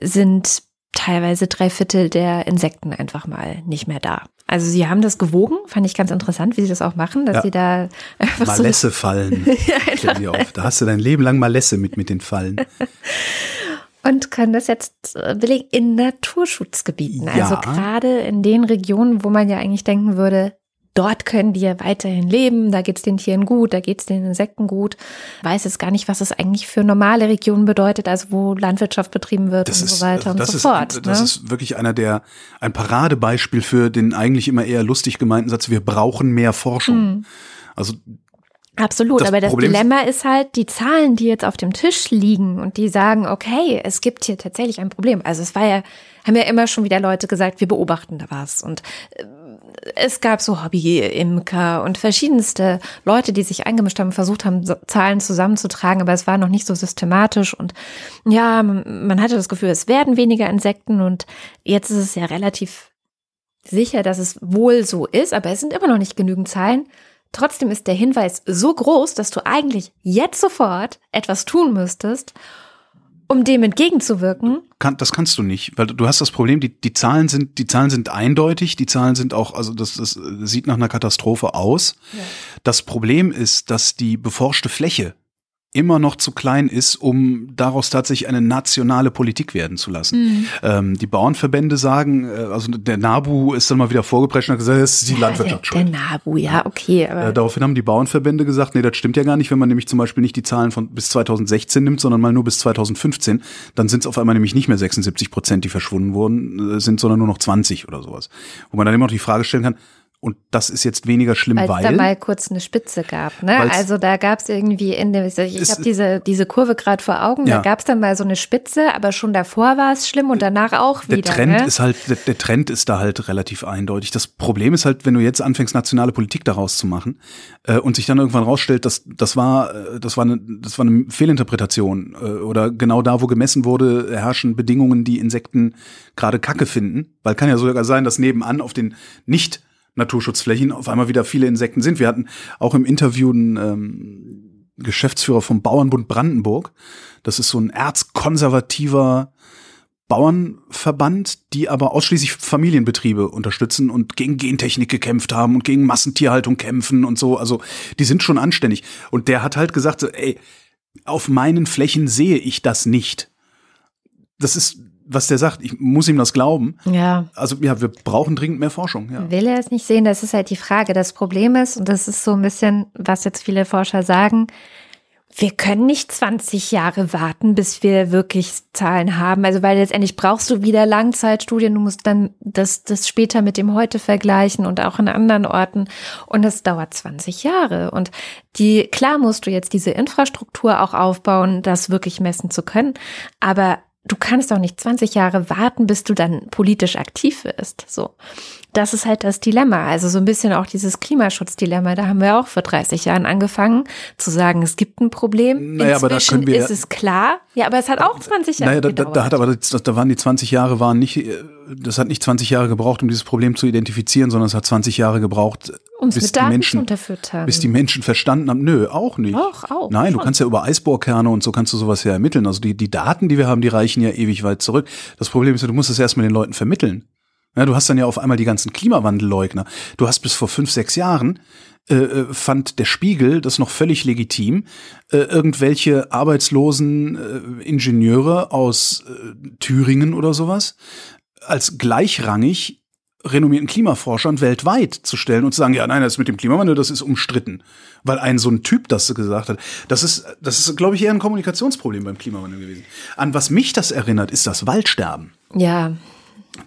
sind teilweise drei Viertel der Insekten einfach mal nicht mehr da. Also sie haben das gewogen, fand ich ganz interessant, wie sie das auch machen, dass ja. sie da einfach Malesse so fallen. <laughs> ja, auf. Da hast du dein Leben lang Malesse mit mit den Fallen. Und können das jetzt äh, belegen in Naturschutzgebieten. Ja. Also gerade in den Regionen, wo man ja eigentlich denken würde, dort können die ja weiterhin leben, da geht es den Tieren gut, da geht es den Insekten gut. Weiß jetzt gar nicht, was es eigentlich für normale Regionen bedeutet, also wo Landwirtschaft betrieben wird das und ist, so weiter und so ist, fort. Das ne? ist wirklich einer der, ein Paradebeispiel für den eigentlich immer eher lustig gemeinten Satz, wir brauchen mehr Forschung. Mhm. Also Absolut, das aber das Problem Dilemma ist halt, die Zahlen, die jetzt auf dem Tisch liegen und die sagen, okay, es gibt hier tatsächlich ein Problem. Also es war ja, haben ja immer schon wieder Leute gesagt, wir beobachten da was. Und äh, es gab so Hobby-Imker und verschiedenste Leute, die sich eingemischt haben, versucht haben, Zahlen zusammenzutragen, aber es war noch nicht so systematisch und ja, man hatte das Gefühl, es werden weniger Insekten und jetzt ist es ja relativ sicher, dass es wohl so ist, aber es sind immer noch nicht genügend Zahlen. Trotzdem ist der Hinweis so groß, dass du eigentlich jetzt sofort etwas tun müsstest um dem entgegenzuwirken? Kann, das kannst du nicht, weil du hast das Problem, die, die Zahlen sind, die Zahlen sind eindeutig, die Zahlen sind auch, also das, das sieht nach einer Katastrophe aus. Ja. Das Problem ist, dass die beforschte Fläche immer noch zu klein ist, um daraus tatsächlich eine nationale Politik werden zu lassen. Mhm. Ähm, die Bauernverbände sagen, äh, also der NABU ist dann mal wieder vorgeprescht und hat gesagt, das ist die ja, Landwirtschaft der, der NABU, ja, okay. Äh, daraufhin haben die Bauernverbände gesagt, nee, das stimmt ja gar nicht, wenn man nämlich zum Beispiel nicht die Zahlen von bis 2016 nimmt, sondern mal nur bis 2015, dann sind es auf einmal nämlich nicht mehr 76 Prozent, die verschwunden wurden, äh, sind, sondern nur noch 20 oder sowas. Wo man dann immer noch die Frage stellen kann, Und das ist jetzt weniger schlimm, Als weil da mal kurz eine Spitze gab. Ne? Also da gab es irgendwie in dem, ich habe diese, diese Kurve gerade vor Augen, ja. da gab es dann mal so eine Spitze, aber schon davor war es schlimm und danach auch wieder. Der Trend ne? ist halt, der, der, Trend ist da halt relativ eindeutig. Das Problem ist halt, wenn du jetzt anfängst, nationale Politik daraus zu machen äh, und sich dann irgendwann rausstellt, dass das war, äh, das war eine, das war eine Fehlinterpretation äh, oder genau da, wo gemessen wurde, herrschen Bedingungen, die Insekten gerade Kacke finden. Weil kann ja sogar sein, dass nebenan auf den nicht Naturschutzflächen auf einmal wieder viele Insekten sind. Wir hatten auch im Interview einen ähm, Geschäftsführer vom Bauernbund Brandenburg. Das ist so ein erzkonservativer Bauernverband, die aber ausschließlich Familienbetriebe unterstützen und gegen Gentechnik gekämpft haben und gegen Massentierhaltung kämpfen und so. Also die sind schon anständig. Und der hat halt gesagt, ey, auf meinen Flächen sehe ich das nicht. Das ist was der sagt, ich muss ihm das glauben. Ja. Also ja, wir brauchen dringend mehr Forschung. Ja. Will er es nicht sehen? Das ist halt die Frage. Das Problem ist, und das ist so ein bisschen, was jetzt viele Forscher sagen, wir können nicht 20 Jahre warten, bis wir wirklich Zahlen haben. Also weil letztendlich brauchst du wieder Langzeitstudien, du musst dann das, das später mit dem heute vergleichen und auch in anderen Orten. Und das dauert 20 Jahre. Und die, klar musst du jetzt diese Infrastruktur auch aufbauen, das wirklich messen zu können. Aber du kannst doch nicht 20 Jahre warten, bis du dann politisch aktiv wirst. So. Das ist halt das Dilemma. Also so ein bisschen auch dieses Klimaschutzdilemma. Da haben wir auch vor 30 Jahren angefangen zu sagen, es gibt ein Problem. Naja, Inzwischen aber da können wir, ist es klar. Ja, aber es hat auch 20 Jahre naja, da, da, da hat aber da waren die 20 Jahre waren nicht das hat nicht 20 Jahre gebraucht, um dieses Problem zu identifizieren, sondern es hat 20 Jahre gebraucht, Uns bis die Menschen bis die Menschen verstanden haben. Nö, auch nicht. Auch, auch. Nein, schon. du kannst ja über Eisbohrkerne und so kannst du sowas ja ermitteln. Also die die Daten, die wir haben, die reichen ja ewig weit zurück. Das Problem ist ja, du musst es erstmal den Leuten vermitteln. Ja, du hast dann ja auf einmal die ganzen Klimawandelleugner. Du hast bis vor fünf, sechs Jahren äh, äh, fand der Spiegel das noch völlig legitim, äh, irgendwelche arbeitslosen äh, Ingenieure aus Thüringen oder sowas als gleichrangig renommierten Klimaforschern weltweit zu stellen und zu sagen, ja, nein, das mit dem Klimawandel, das ist umstritten, weil ein so ein Typ das gesagt hat. Das ist, das ist, glaube ich, eher ein Kommunikationsproblem beim Klimawandel gewesen. An was mich das erinnert, ist das Waldsterben. Ja,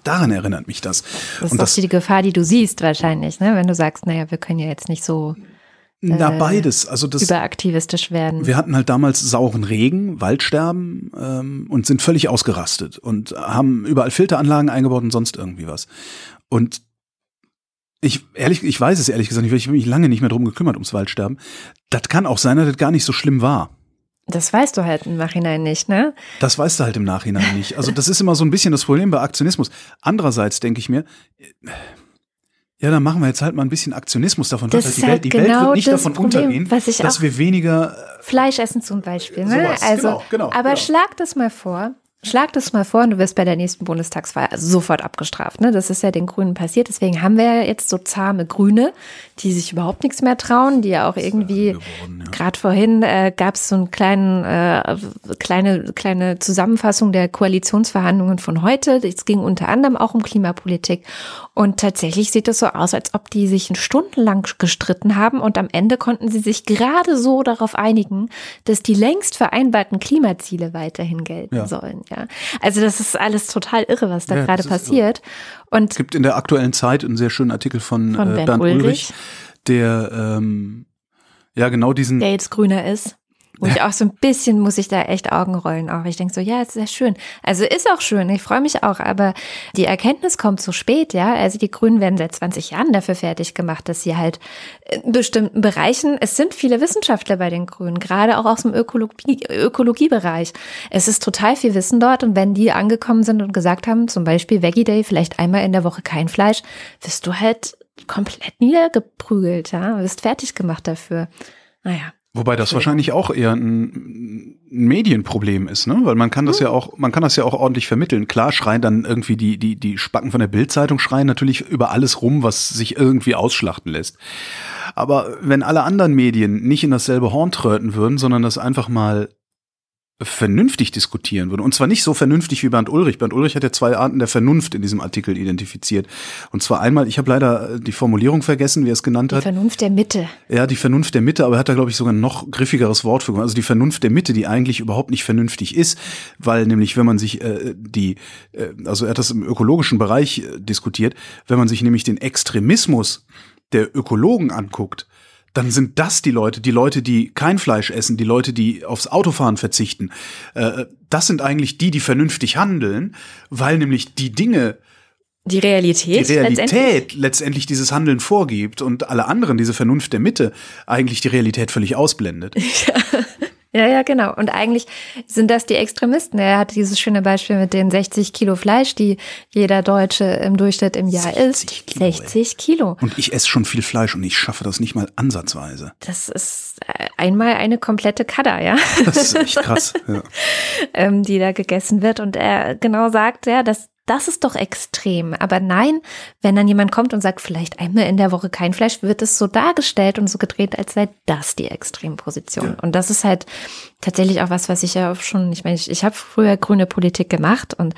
Daran erinnert mich das. das ist und doch das, die Gefahr, die du siehst wahrscheinlich, ne? wenn du sagst, naja, wir können ja jetzt nicht so na, äh, beides. Also das, überaktivistisch werden. wir hatten halt damals sauren Regen, Waldsterben ähm, und sind völlig ausgerastet und haben überall Filteranlagen eingebaut und sonst irgendwie was. Und ich ehrlich, ich weiß es ehrlich gesagt nicht, weil ich habe mich lange nicht mehr drum gekümmert ums Waldsterben. Das kann auch sein, dass das gar nicht so schlimm war. Das weißt du halt im Nachhinein nicht, ne? Das weißt du halt im Nachhinein nicht. Also das ist immer so ein bisschen das Problem bei Aktionismus. Andererseits denke ich mir, ja, dann machen wir jetzt halt mal ein bisschen Aktionismus davon. Das Dass ist die halt Welt, die Welt genau wird nicht davon Problem, untergehen, was ich dass wir weniger Fleisch essen zum Beispiel. Ne? Sowas, Also, genau, genau, aber genau. schlag das mal vor. Schlag das mal vor und du wirst bei der nächsten Bundestagswahl sofort abgestraft. Ne? Das ist ja den Grünen passiert. Deswegen haben wir ja jetzt so zahme Grüne, die sich überhaupt nichts mehr trauen, die ja auch irgendwie, ja. gerade vorhin äh, gab es so eine kleinen, äh, kleine, kleine Zusammenfassung der Koalitionsverhandlungen von heute. Es ging unter anderem auch um Klimapolitik. Und tatsächlich sieht es so aus, als ob die sich stundenlang gestritten haben und am Ende konnten sie sich gerade so darauf einigen, dass die längst vereinbarten Klimaziele weiterhin gelten Ja. sollen. Ja, also das ist alles total irre, was da Ja, gerade passiert. Und Es gibt in der aktuellen Zeit einen sehr schönen Artikel von, Von äh, Ben Bernd Ulrich, Ulrich. der ähm, ja genau diesen der jetzt grüner ist. Wo ich auch so ein bisschen muss ich da echt Augen rollen. Auch ich denke so, ja, ist sehr schön. Also ist auch schön, ich freue mich auch, aber die Erkenntnis kommt so spät, ja. Also die Grünen werden seit 20 Jahren dafür fertig gemacht, dass sie halt in bestimmten Bereichen, es sind viele Wissenschaftler bei den Grünen, gerade auch aus dem Ökologie, Ökologiebereich. Es ist total viel Wissen dort und wenn die angekommen sind und gesagt haben, zum Beispiel Veggie Day, vielleicht einmal in der Woche kein Fleisch, wirst du halt komplett niedergeprügelt, ja, wirst fertig gemacht dafür. Naja. Wobei das wahrscheinlich auch eher ein, Medienproblem ist, ne? Weil man kann das ja auch, man kann das ja auch ordentlich vermitteln. Klar schreien dann irgendwie die, die, die Spacken von der Bildzeitung schreien natürlich über alles rum, was sich irgendwie ausschlachten lässt. Aber wenn alle anderen Medien nicht in dasselbe Horn tröten würden, sondern das einfach mal vernünftig diskutieren würde. Und zwar nicht so vernünftig wie Bernd Ulrich. Bernd Ulrich hat ja zwei Arten der Vernunft in diesem Artikel identifiziert. Und zwar einmal, ich habe leider die Formulierung vergessen, wie er es genannt die hat. Die Vernunft der Mitte. Ja, die Vernunft der Mitte, aber er hat da, glaube ich, sogar ein noch griffigeres Wort für. Also die Vernunft der Mitte, die eigentlich überhaupt nicht vernünftig ist, weil nämlich, wenn man sich äh, die, äh, also er hat das im ökologischen Bereich äh, diskutiert, wenn man sich nämlich den Extremismus der Ökologen anguckt, dann sind das die Leute, die Leute, die kein Fleisch essen, die Leute, die aufs Autofahren verzichten. Äh, das sind eigentlich die, die vernünftig handeln, weil nämlich die Dinge, die Realität, die Realität letztendlich? letztendlich dieses Handeln vorgibt und alle anderen, diese Vernunft der Mitte, eigentlich die Realität völlig ausblendet. Ja. <laughs> Ja, ja, genau. Und eigentlich sind das die Extremisten. Er hat dieses schöne Beispiel mit den 60 Kilo Fleisch, die jeder Deutsche im Durchschnitt im Jahr isst. Kilo, 60 ey. Kilo. Und ich esse schon viel Fleisch und ich schaffe das nicht mal ansatzweise. Das ist einmal eine komplette Kadder, ja. Das ist echt krass, ja. <laughs> ähm, die da gegessen wird. Und er genau sagt, ja, dass das ist doch extrem. Aber nein, wenn dann jemand kommt und sagt, vielleicht einmal in der Woche kein Fleisch, wird es so dargestellt und so gedreht, als sei das die Extremposition. Ja. Und das ist halt tatsächlich auch was, was ich ja schon, ich meine, ich, ich habe früher grüne Politik gemacht und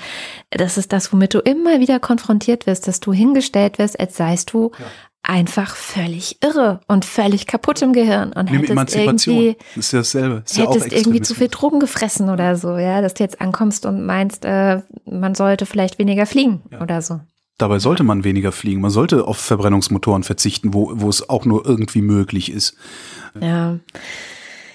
das ist das, womit du immer wieder konfrontiert wirst, dass du hingestellt wirst, als seist du ja einfach völlig irre und völlig kaputt im Gehirn und Nimm hättest irgendwie ist ja dasselbe. Ist hättest ja irgendwie zu viel Drogen gefressen oder so, ja, dass du jetzt ankommst und meinst, äh, man sollte vielleicht weniger fliegen ja. oder so. Dabei sollte man weniger fliegen. Man sollte auf Verbrennungsmotoren verzichten, wo, wo es auch nur irgendwie möglich ist. Ja.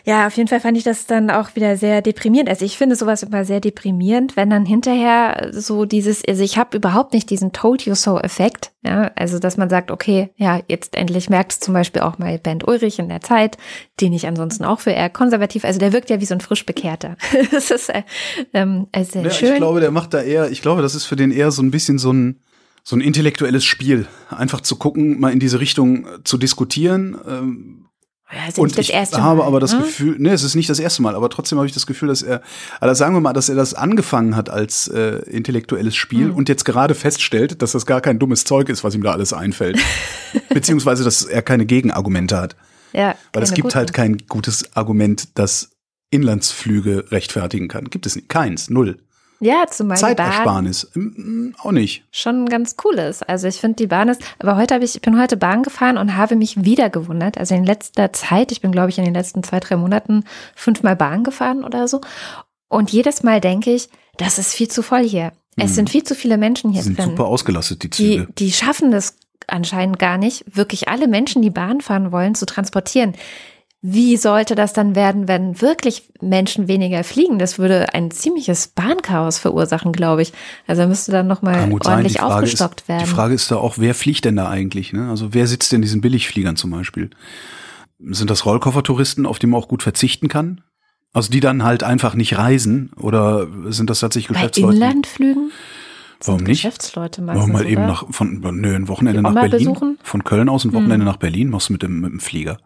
Ja, auf jeden Fall fand ich das dann auch wieder sehr deprimierend. Also ich finde sowas immer sehr deprimierend, wenn dann hinterher so dieses, also ich habe überhaupt nicht diesen Told You So Effekt, ja, also dass man sagt, okay, ja, jetzt endlich merkt es zum Beispiel auch mal Bernd Ulrich in der Zeit, den ich ansonsten auch für eher konservativ, also der wirkt ja wie so ein frisch Bekehrter. <laughs> das ist äh, ähm, sehr ja, schön. Ich glaube, der macht da eher, ich glaube, das ist für den eher so ein bisschen so ein so ein intellektuelles Spiel, einfach zu gucken, mal in diese Richtung zu diskutieren. Ähm, ja und ich habe Mal, aber das ne? Gefühl, nee, es ist nicht das erste Mal, aber trotzdem habe ich das Gefühl, dass er, also sagen wir mal, dass er das angefangen hat als äh, intellektuelles Spiel mhm. und jetzt gerade feststellt, dass das gar kein dummes Zeug ist, was ihm da alles einfällt. <laughs> Beziehungsweise, dass er keine Gegenargumente hat. Ja, Weil es gibt guten. halt kein gutes Argument, das Inlandsflüge rechtfertigen kann. Gibt es nicht. Keins. Null. Ja, zumal Zeitersparnis. Bahn auch nicht. Schon ganz cool ist. Also ich finde die Bahn ist, aber heute habe ich, ich bin heute Bahn gefahren und habe mich wieder gewundert. Also in letzter Zeit, ich bin glaube ich in den letzten zwei, drei Monaten fünfmal Bahn gefahren oder so. Und jedes Mal denke ich, das ist viel zu voll hier. Es mhm. sind viel zu viele Menschen hier die sind drin. super ausgelastet, die Züge. Die, die schaffen das anscheinend gar nicht, wirklich alle Menschen, die Bahn fahren wollen, zu transportieren. Wie sollte das dann werden, wenn wirklich Menschen weniger fliegen? Das würde ein ziemliches Bahnchaos verursachen, glaube ich. Also müsste dann nochmal ordentlich sein. aufgestockt ist, werden. Die Frage ist da auch, wer fliegt denn da eigentlich? Ne? Also wer sitzt denn in diesen Billigfliegern zum Beispiel? Sind das Rollkoffertouristen, auf die man auch gut verzichten kann? Also die dann halt einfach nicht reisen? Oder sind das tatsächlich Geschäftsleute? Bei Inlandflügen? Warum nicht? Geschäftsleute meistens, Warum mal eben nach, von, nö, ein Wochenende nach Berlin. Besuchen? Von Köln aus ein Wochenende hm. nach Berlin machst du mit dem, mit dem Flieger.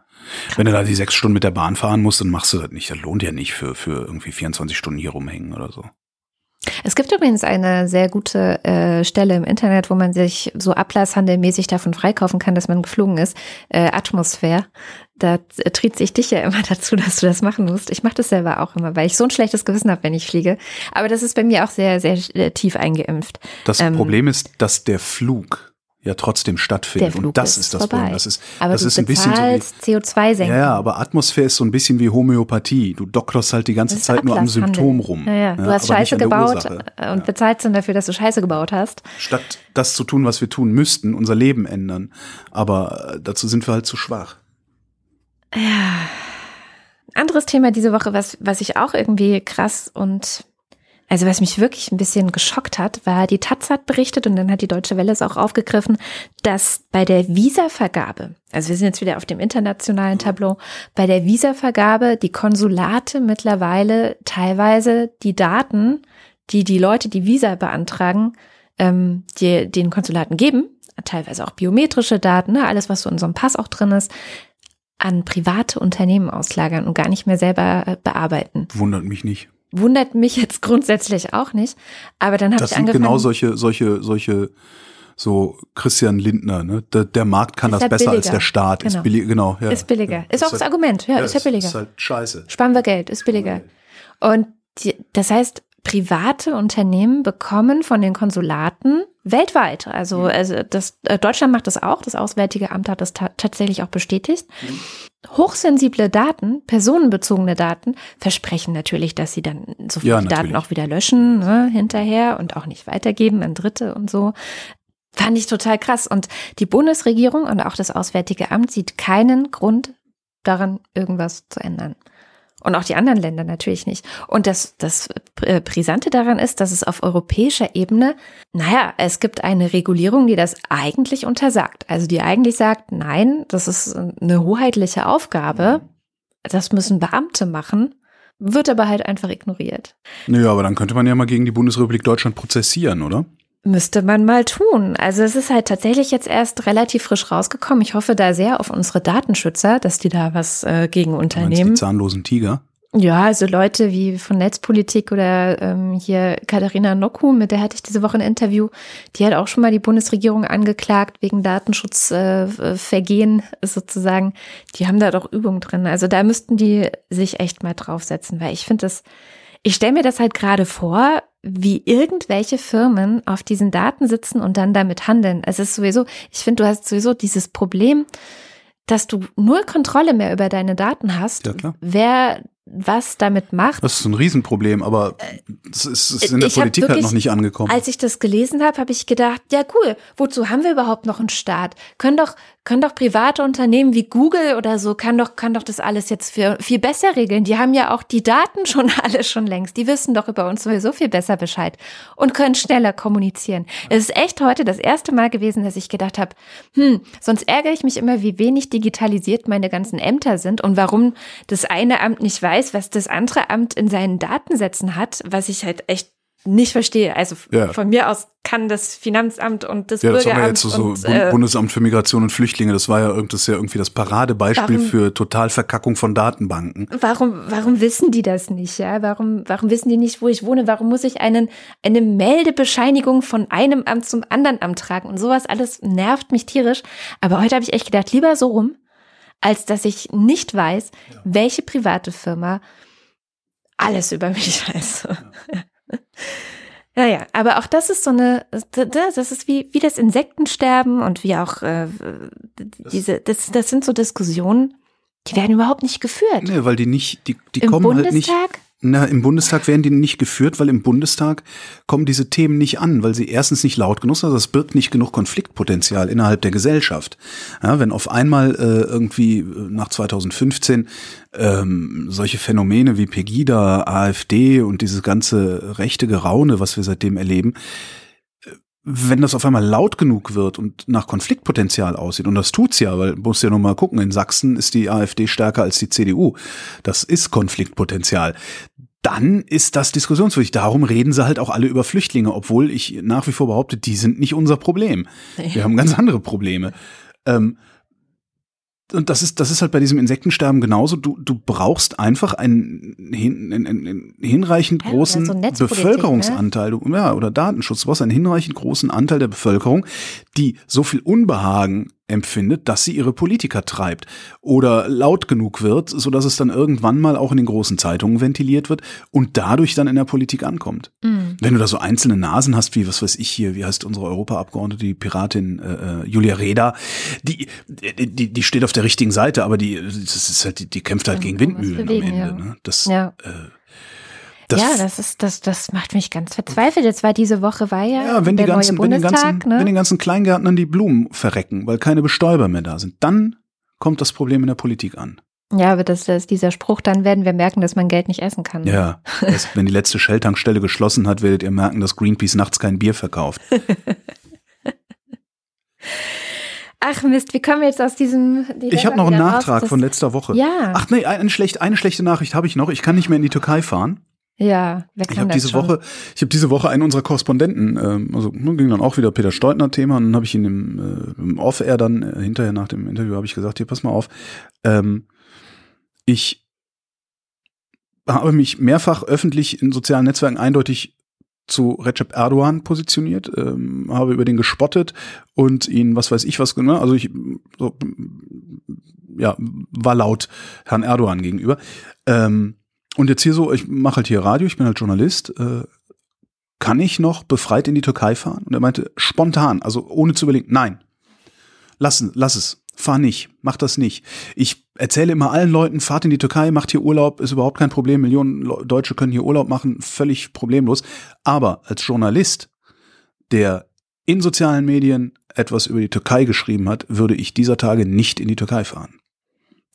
Wenn du da die sechs Stunden mit der Bahn fahren musst, dann machst du das nicht. Das lohnt ja nicht für, für irgendwie 24 Stunden hier rumhängen oder so. Es gibt übrigens eine sehr gute äh, Stelle im Internet, wo man sich so ablasshandelmäßig davon freikaufen kann, dass man geflogen ist. Äh, Atmosphäre. Da tritt sich dich ja immer <laughs> dazu, dass du das machen musst. Ich mache das selber auch immer, weil ich so ein schlechtes Gewissen habe, wenn ich fliege. Aber das ist bei mir auch sehr, sehr tief eingeimpft. Das ähm, Problem ist, dass der Flug ja trotzdem stattfindet. Und das ist, das vorbei. Problem. Das ist, aber das ist ein bisschen so wie, CO2 senken. Ja, aber Atmosphäre ist so ein bisschen wie Homöopathie. Du dokterst halt die ganze Zeit nur am Symptom rum. Ja, ja. Du hast Scheiße gebaut und ja. bezahlst dann dafür, dass du Scheiße gebaut hast. Statt das zu tun, was wir tun müssten, unser Leben ändern. Aber äh, dazu sind wir halt zu schwach. Ja. Anderes Thema diese Woche, was, was ich auch irgendwie krass und also was mich wirklich ein bisschen geschockt hat, war, die Taz hat berichtet und dann hat die Deutsche Welle es auch aufgegriffen, dass bei der Visavergabe, also wir sind jetzt wieder auf dem internationalen Tableau, bei der Visavergabe die Konsulate mittlerweile teilweise die Daten, die die Leute, die Visa beantragen, ähm, die, den Konsulaten geben, teilweise auch biometrische Daten, ne, alles, was so in so einem Pass auch drin ist, an private Unternehmen auslagern und gar nicht mehr selber äh, bearbeiten. Wundert mich nicht wundert mich jetzt grundsätzlich auch nicht. Aber dann habe ich angefangen. Das sind genau solche, solche, solche, so Christian Lindner, ne? Der, der Markt kann das halt besser billiger. als der Staat. Genau. Ist billiger, genau. Ja. Ist billiger. Ist, ist auch halt, das Argument. Ja, ist ja billiger. Ist halt scheiße. Sparen wir Geld, ist billiger. Und Die, das heißt, private Unternehmen bekommen von den Konsulaten weltweit, also, mhm. also das, äh, Deutschland macht das auch, das Auswärtige Amt hat das ta tatsächlich auch bestätigt. Mhm. Hochsensible Daten, personenbezogene Daten, versprechen natürlich, dass sie dann so viele ja, Daten auch wieder löschen ne, hinterher und auch nicht weitergeben an Dritte und so. Fand ich total krass. Und die Bundesregierung und auch das Auswärtige Amt sieht keinen Grund daran, irgendwas zu ändern. Und auch die anderen Länder natürlich nicht. Und das, das äh, Brisante daran ist, dass es auf europäischer Ebene, naja, es gibt eine Regulierung, die das eigentlich untersagt. Also die eigentlich sagt, nein, das ist eine hoheitliche Aufgabe. Das müssen Beamte machen. Wird aber halt einfach ignoriert. Naja, aber dann könnte man ja mal gegen die Bundesrepublik Deutschland prozessieren, oder? Müsste man mal tun. Also es ist halt tatsächlich jetzt erst relativ frisch rausgekommen. Ich hoffe da sehr auf unsere Datenschützer, dass die da was äh, gegen unternehmen. Die zahnlosen Tiger? Ja, also Leute wie von Netzpolitik oder ähm, hier Katharina Nocku, mit der hatte ich diese Woche ein Interview, die hat auch schon mal die Bundesregierung angeklagt wegen Datenschutzvergehen äh, sozusagen. Die haben da doch Übung drin. Also da müssten die sich echt mal draufsetzen, weil ich finde das, ich stelle mir das halt gerade vor, wie irgendwelche Firmen auf diesen Daten sitzen und dann damit handeln. Es ist sowieso, ich finde, du hast sowieso dieses Problem, dass du null Kontrolle mehr über deine Daten hast, ja, wer was damit macht. Das ist ein Riesenproblem, aber es ist, ist in der ich Politik halt wirklich, halt noch nicht angekommen. Als ich das gelesen habe, habe ich gedacht, ja cool, wozu haben wir überhaupt noch einen Staat? Können doch, können doch private Unternehmen wie Google oder so, kann doch, kann doch das alles jetzt für, viel besser regeln. Die haben ja auch die Daten <laughs> schon alle schon längst. Die wissen doch über uns sowieso viel besser Bescheid und können schneller kommunizieren. Es ist echt heute das erste Mal gewesen, dass ich gedacht habe, hm, sonst ärgere ich mich immer, wie wenig digitalisiert meine ganzen Ämter sind und warum das eine Amt nicht weiß, was das andere Amt in seinen Datensätzen hat, was ich halt echt nicht verstehe. Also ja. von mir aus kann das Finanzamt und das ja, Bürgeramt. Ja, das haben wir jetzt so, und, äh, Bundesamt für Migration und Flüchtlinge, das war ja irgendwie, das, ja irgendwie das Paradebeispiel warum, für Totalverkackung von Datenbanken. Warum, warum wissen die das nicht? Ja, warum, warum wissen die nicht, wo ich wohne? Warum muss ich einen, eine Meldebescheinigung von einem Amt zum anderen Amt tragen? Und sowas alles nervt mich tierisch. Aber heute habe ich echt gedacht, lieber so rum, als dass ich nicht weiß, ja. welche private Firma alles über mich <laughs> weiß. Ja. Ja, ja, aber auch das ist so eine, das ist wie, wie das Insektensterben und wie auch äh, diese, das, das sind so Diskussionen, die werden überhaupt nicht geführt. Nee, weil die nicht, die, die Im kommen Bundestag halt nicht. Na, im Bundestag werden die nicht geführt, weil im Bundestag kommen diese Themen nicht an, weil sie erstens nicht laut genug sind, also es birgt nicht genug Konfliktpotenzial innerhalb der Gesellschaft. Ja, wenn auf einmal äh, irgendwie äh, nach 2015 ähm, solche Phänomene wie Pegida, AfD und dieses ganze rechte Geraune, was wir seitdem erleben, wenn das auf einmal laut genug wird und nach Konfliktpotenzial aussieht, und das tut's ja, weil muss ja nur mal gucken, in Sachsen ist die AfD stärker als die CDU. Das ist Konfliktpotenzial. Dann ist das diskussionswürdig. Darum reden sie halt auch alle über Flüchtlinge, obwohl ich nach wie vor behaupte, die sind nicht unser Problem. Wir haben ganz andere Probleme. Ähm, und das ist, das ist halt bei diesem Insektensterben genauso. Du, du brauchst einfach einen, hin, einen, einen hinreichend großen ja, so Bevölkerungsanteil, ne? ja, oder Datenschutz. Du brauchst einen hinreichend großen Anteil der Bevölkerung, die so viel Unbehagen empfindet, dass sie ihre Politiker treibt oder laut genug wird, so dass es dann irgendwann mal auch in den großen Zeitungen ventiliert wird und dadurch dann in der Politik ankommt. Mhm. Wenn du da so einzelne Nasen hast, wie was weiß ich hier, wie heißt unsere Europaabgeordnete, die Piratin äh, äh Julia Reda, die, die die steht auf der richtigen Seite, aber die das ist halt die, die kämpft halt gegen Windmühlen bewegen, am Ende. Ja. Ne? Das ja. Äh, das ja, das ist das, das macht mich ganz verzweifelt. Jetzt war diese Woche war ja, ja wenn der die ganzen, neue Bundestag, wenn, den ganzen, ne? wenn den ganzen Kleingärtnern die Blumen verrecken, weil keine Bestäuber mehr da sind, dann kommt das Problem in der Politik an. Ja, aber das, das ist dieser Spruch, dann werden wir merken, dass man Geld nicht essen kann. Ja, erst wenn die letzte Shell-Tankstelle geschlossen hat, werdet ihr merken, dass Greenpeace nachts kein Bier verkauft. <laughs> Ach Mist, wie kommen wir jetzt aus diesem? Ich habe noch einen Nachtrag raus, von letzter Woche. Ja. Ach nee, eine, schlecht, eine schlechte Nachricht habe ich noch. Ich kann nicht mehr in die Türkei fahren. Ja, wer kann ich habe diese schon? Woche, ich habe diese Woche einen unserer Korrespondenten, ähm, also ne, ging dann auch wieder Peter Steutner Thema und dann habe ich ihn im, äh, im Off-Air dann äh, hinterher nach dem Interview habe ich gesagt, hier pass mal auf, ähm, ich habe mich mehrfach öffentlich in sozialen Netzwerken eindeutig zu Recep Erdogan positioniert, ähm, habe über den gespottet und ihn, was weiß ich was, ne, also ich so, ja, war laut Herrn Erdogan gegenüber. Ähm, Und jetzt hier so, ich mache halt hier Radio, ich bin halt Journalist. Äh, kann ich noch befreit in die Türkei fahren? Und er meinte, spontan, also ohne zu überlegen, nein. Lass, lass es. Fahr nicht. Mach das nicht. Ich erzähle immer allen Leuten, fahrt in die Türkei, macht hier Urlaub, ist überhaupt kein Problem. Millionen Deutsche können hier Urlaub machen, völlig problemlos. Aber als Journalist, der in sozialen Medien etwas über die Türkei geschrieben hat, würde ich dieser Tage nicht in die Türkei fahren.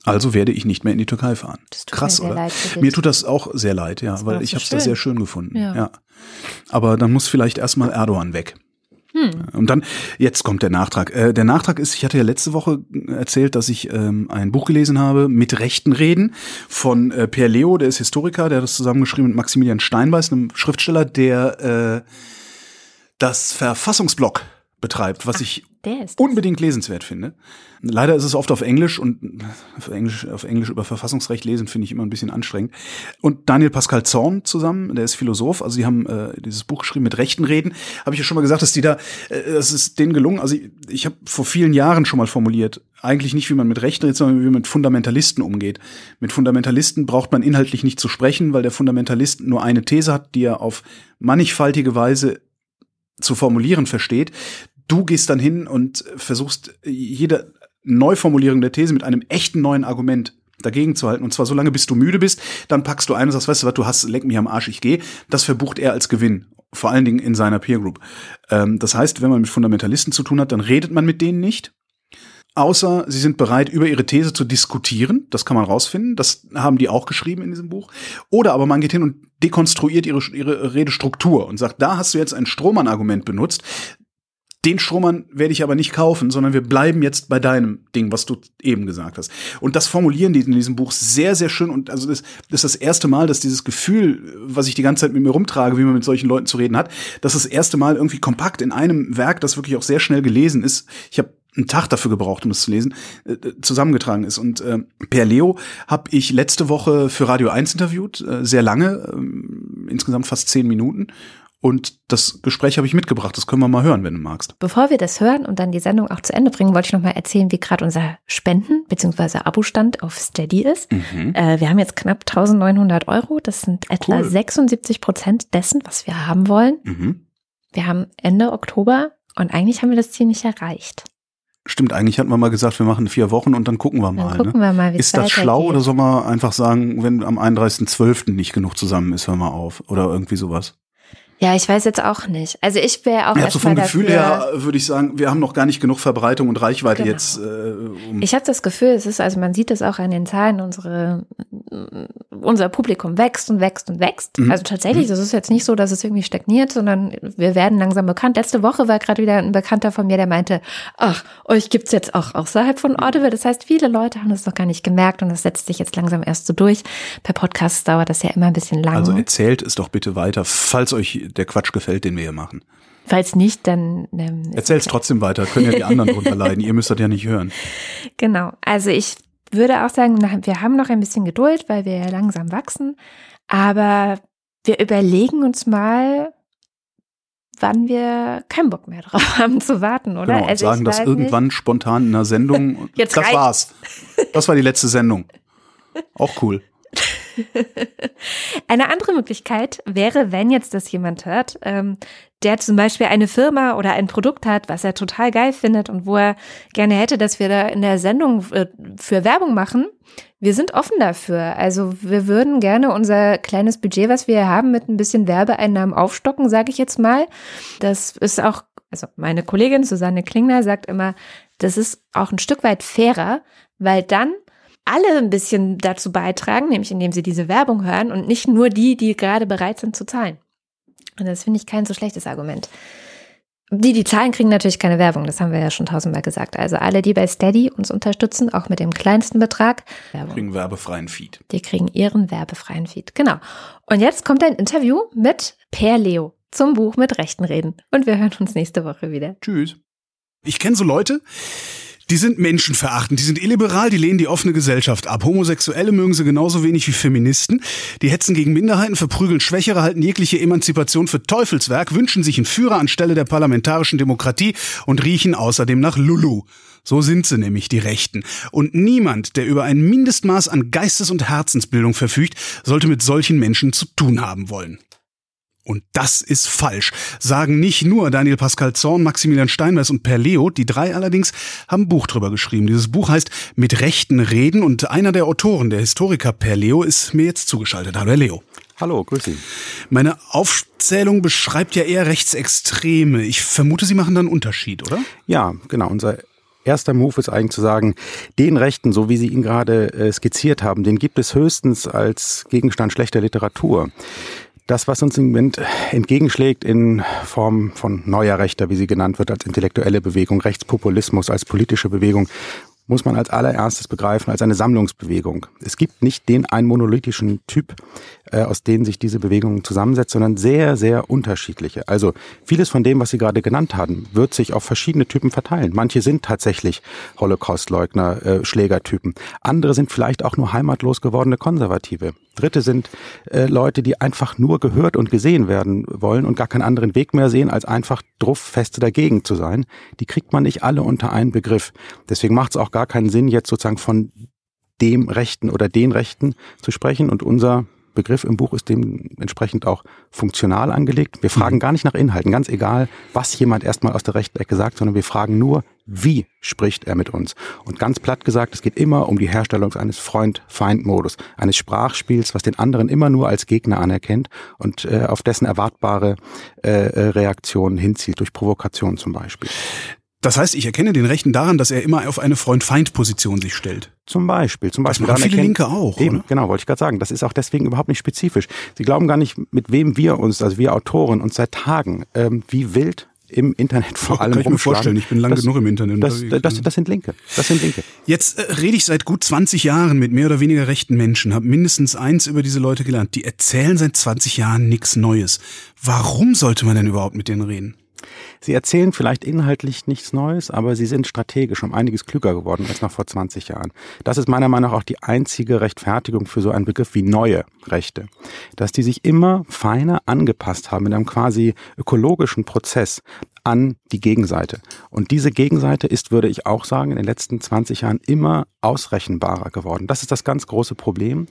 Also werde ich nicht mehr in die Türkei fahren. Krass, mir oder? Mir tut das auch sehr leid, ja, weil ich so habe es da sehr schön gefunden. Ja. ja. Aber dann muss vielleicht erstmal Erdogan weg. Hm. Und dann, jetzt kommt der Nachtrag. Äh, der Nachtrag ist, ich hatte ja letzte Woche erzählt, dass ich ähm, ein Buch gelesen habe mit rechten Reden von äh, Per Leo, der ist Historiker, der hat das zusammengeschrieben mit Maximilian Steinbeiß, einem Schriftsteller, der äh, das Verfassungsblock betreibt, was Ach, ich unbedingt lesenswert finde. Leider ist es oft auf Englisch und auf Englisch, auf Englisch über Verfassungsrecht lesen finde ich immer ein bisschen anstrengend. Und Daniel Pascal Zorn zusammen, der ist Philosoph, also die haben äh, dieses Buch geschrieben mit rechten Reden. Habe ich ja schon mal gesagt, dass die da, äh, das ist denen gelungen. Also ich, ich habe vor vielen Jahren schon mal formuliert, eigentlich nicht, wie man mit Rechten redet, sondern wie man mit Fundamentalisten umgeht. Mit Fundamentalisten braucht man inhaltlich nicht zu sprechen, weil der Fundamentalist nur eine These hat, die er auf mannigfaltige Weise zu formulieren versteht. Du gehst dann hin und versuchst jede Neuformulierung der These mit einem echten neuen Argument dagegen zu halten. Und zwar so lange, bis du müde bist, dann packst du ein und sagst, weißt du was, du hast, leck mich am Arsch, ich gehe. Das verbucht er als Gewinn. Vor allen Dingen in seiner Peer Group. Ähm, das heißt, wenn man mit Fundamentalisten zu tun hat, dann redet man mit denen nicht. Außer sie sind bereit, über ihre These zu diskutieren. Das kann man rausfinden. Das haben die auch geschrieben in diesem Buch. Oder aber man geht hin und dekonstruiert ihre, ihre Redestruktur und sagt, da hast du jetzt ein Strohmann-Argument benutzt. Den Strohmann werde ich aber nicht kaufen, sondern wir bleiben jetzt bei deinem Ding, was du eben gesagt hast. Und das formulieren die in diesem Buch sehr, sehr schön. Und also das, das ist das erste Mal, dass dieses Gefühl, was ich die ganze Zeit mit mir rumtrage, wie man mit solchen Leuten zu reden hat, das ist das erste Mal irgendwie kompakt in einem Werk, das wirklich auch sehr schnell gelesen ist. Ich habe einen Tag dafür gebraucht, um es zu lesen, äh, zusammengetragen ist. Und äh, Per Leo habe ich letzte Woche für Radio 1 interviewt, äh, sehr lange, äh, insgesamt fast zehn Minuten. Und das Gespräch habe ich mitgebracht. Das können wir mal hören, wenn du magst. Bevor wir das hören und dann die Sendung auch zu Ende bringen, wollte ich noch mal erzählen, wie gerade unser Spenden- bzw. Abo-Stand auf Steady ist. Mhm. Äh, wir haben jetzt knapp 1900 Euro. Das sind etwa cool. 76 Prozent dessen, was wir haben wollen. Mhm. Wir haben Ende Oktober und eigentlich haben wir das Ziel nicht erreicht. Stimmt, eigentlich hatten wir mal gesagt, wir machen vier Wochen und dann gucken wir mal. Dann gucken ne? wir mal, wie Ist das schlau oder soll man einfach sagen, wenn am 31.12. nicht genug zusammen ist, hör mal auf? Oder irgendwie sowas? Ja, ich weiß jetzt auch nicht. Also ich wäre auch ja, so vom Gefühl her würde ich sagen, wir haben noch gar nicht genug Verbreitung und Reichweite genau. jetzt. Äh, um ich habe das Gefühl, es ist also man sieht es auch an den Zahlen, unsere unser Publikum wächst und wächst und wächst. Mhm. Also tatsächlich, mhm. das ist jetzt nicht so, dass es irgendwie stagniert, sondern wir werden langsam bekannt. Letzte Woche war gerade wieder ein Bekannter von mir, der meinte, ach, euch gibt's jetzt auch außerhalb von Audible. Das heißt, viele Leute haben das noch gar nicht gemerkt und das setzt sich jetzt langsam erst so durch. Per Podcast dauert das ja immer ein bisschen lang. Also erzählt es doch bitte weiter, falls euch der Quatsch gefällt, den wir hier machen. Falls nicht, dann. Ähm, Erzähl's trotzdem weiter, können ja die anderen drunter <laughs> leiden. Ihr müsst das ja nicht hören. Genau. Also ich würde auch sagen, wir haben noch ein bisschen Geduld, weil wir ja langsam wachsen. Aber wir überlegen uns mal, wann wir keinen Bock mehr drauf <laughs> haben zu warten, oder? Genau, also sagen das irgendwann nicht. spontan in einer Sendung. <laughs> Jetzt das reicht. war's. Das war die letzte Sendung. Auch cool. <laughs> Eine andere Möglichkeit wäre, wenn jetzt das jemand hört, ähm, der zum Beispiel eine Firma oder ein Produkt hat, was er total geil findet und wo er gerne hätte, dass wir da in der Sendung äh, für Werbung machen. Wir sind offen dafür. Also wir würden gerne unser kleines Budget, was wir haben, mit ein bisschen Werbeeinnahmen aufstocken, sage ich jetzt mal. Das ist auch, also meine Kollegin Susanne Klingner sagt immer, das ist auch ein Stück weit fairer, weil dann alle ein bisschen dazu beitragen, nämlich indem sie diese Werbung hören und nicht nur die, die gerade bereit sind zu zahlen. Und das finde ich kein so schlechtes Argument. Die, die zahlen, kriegen natürlich keine Werbung, das haben wir ja schon tausendmal gesagt. Also alle, die bei Steady uns unterstützen, auch mit dem kleinsten Betrag, Werbung. kriegen werbefreien Feed. Die kriegen ihren werbefreien Feed, genau. Und jetzt kommt ein Interview mit Per Leo zum Buch mit Rechten reden. Und wir hören uns nächste Woche wieder. Tschüss. Ich kenne so Leute, Die sind menschenverachtend, die sind illiberal, die lehnen die offene Gesellschaft ab. Homosexuelle mögen sie genauso wenig wie Feministen. Die hetzen gegen Minderheiten, verprügeln Schwächere, halten jegliche Emanzipation für Teufelswerk, wünschen sich einen Führer anstelle der parlamentarischen Demokratie und riechen außerdem nach Lulu. So sind sie nämlich, die Rechten. Und niemand, der über ein Mindestmaß an Geistes- und Herzensbildung verfügt, sollte mit solchen Menschen zu tun haben wollen. Und das ist falsch, sagen nicht nur Daniel Pascal Zorn, Maximilian Steinmeiß und Per Leo, die drei allerdings haben ein Buch drüber geschrieben. Dieses Buch heißt Mit Rechten reden und einer der Autoren, der Historiker Per Leo, ist mir jetzt zugeschaltet. Hallo Herr Leo. Hallo, grüß Sie. Meine Aufzählung beschreibt ja eher Rechtsextreme. Ich vermute, Sie machen da einen Unterschied, oder? Ja, genau. Unser erster Move ist eigentlich zu sagen, den Rechten, so wie Sie ihn gerade äh, skizziert haben, den gibt es höchstens als Gegenstand schlechter Literatur. Das, was uns im Moment entgegenschlägt in Form von neuer Rechter, wie sie genannt wird, als intellektuelle Bewegung, Rechtspopulismus als politische Bewegung, muss man als allererstes begreifen als eine Sammlungsbewegung. Es gibt nicht den einen monolithischen Typ, äh, aus denen sich diese Bewegung zusammensetzt, sondern sehr, sehr unterschiedliche. Also vieles von dem, was Sie gerade genannt haben, wird sich auf verschiedene Typen verteilen. Manche sind tatsächlich Holocaustleugner, äh, Schlägertypen. Andere sind vielleicht auch nur heimatlos gewordene Konservative. Dritte sind äh, Leute, die einfach nur gehört und gesehen werden wollen und gar keinen anderen Weg mehr sehen, als einfach druffeste dagegen zu sein. Die kriegt man nicht alle unter einen Begriff. Deswegen macht es auch gar keinen Sinn, jetzt sozusagen von dem Rechten oder den Rechten zu sprechen. Und unser Begriff im Buch ist dementsprechend auch funktional angelegt. Wir fragen mhm. gar nicht nach Inhalten, ganz egal, was jemand erstmal aus der rechten Ecke sagt, sondern wir fragen nur, wie spricht er mit uns? Und ganz platt gesagt, es geht immer um die Herstellung eines Freund-Feind-Modus, eines Sprachspiels, was den anderen immer nur als Gegner anerkennt und äh, auf dessen erwartbare äh, äh Reaktionen hinzielt, durch Provokation zum Beispiel. Das heißt, ich erkenne den Rechten daran, dass er immer auf eine Freund-Feind-Position sich stellt. Zum Beispiel. Zum Beispiel. Das machen viele Linke auch. Eben, oder? genau, wollte ich gerade sagen. Das ist auch deswegen überhaupt nicht spezifisch. Sie glauben gar nicht, mit wem wir uns, also wir Autoren, uns seit Tagen, ähm, wie wild im Internet vor oh, allem Kann ich mir vorstellen, ich bin lange das, genug im Internet. Das, das, das, sind Linke. Das sind Linke. Jetzt äh, rede ich seit gut 20 Jahren mit mehr oder weniger rechten Menschen, habe mindestens eins über diese Leute gelernt. Die erzählen seit 20 Jahren nichts Neues. Warum sollte man denn überhaupt mit denen reden? Sie erzählen vielleicht inhaltlich nichts Neues, aber sie sind strategisch um einiges klüger geworden als noch vor 20 Jahren. Das ist meiner Meinung nach auch die einzige Rechtfertigung für so einen Begriff wie neue Rechte. Dass die sich immer feiner angepasst haben in einem quasi ökologischen Prozess an die Gegenseite. Und diese Gegenseite ist, würde ich auch sagen, in den letzten 20 Jahren immer ausrechenbarer geworden. Das ist das ganz große Problem,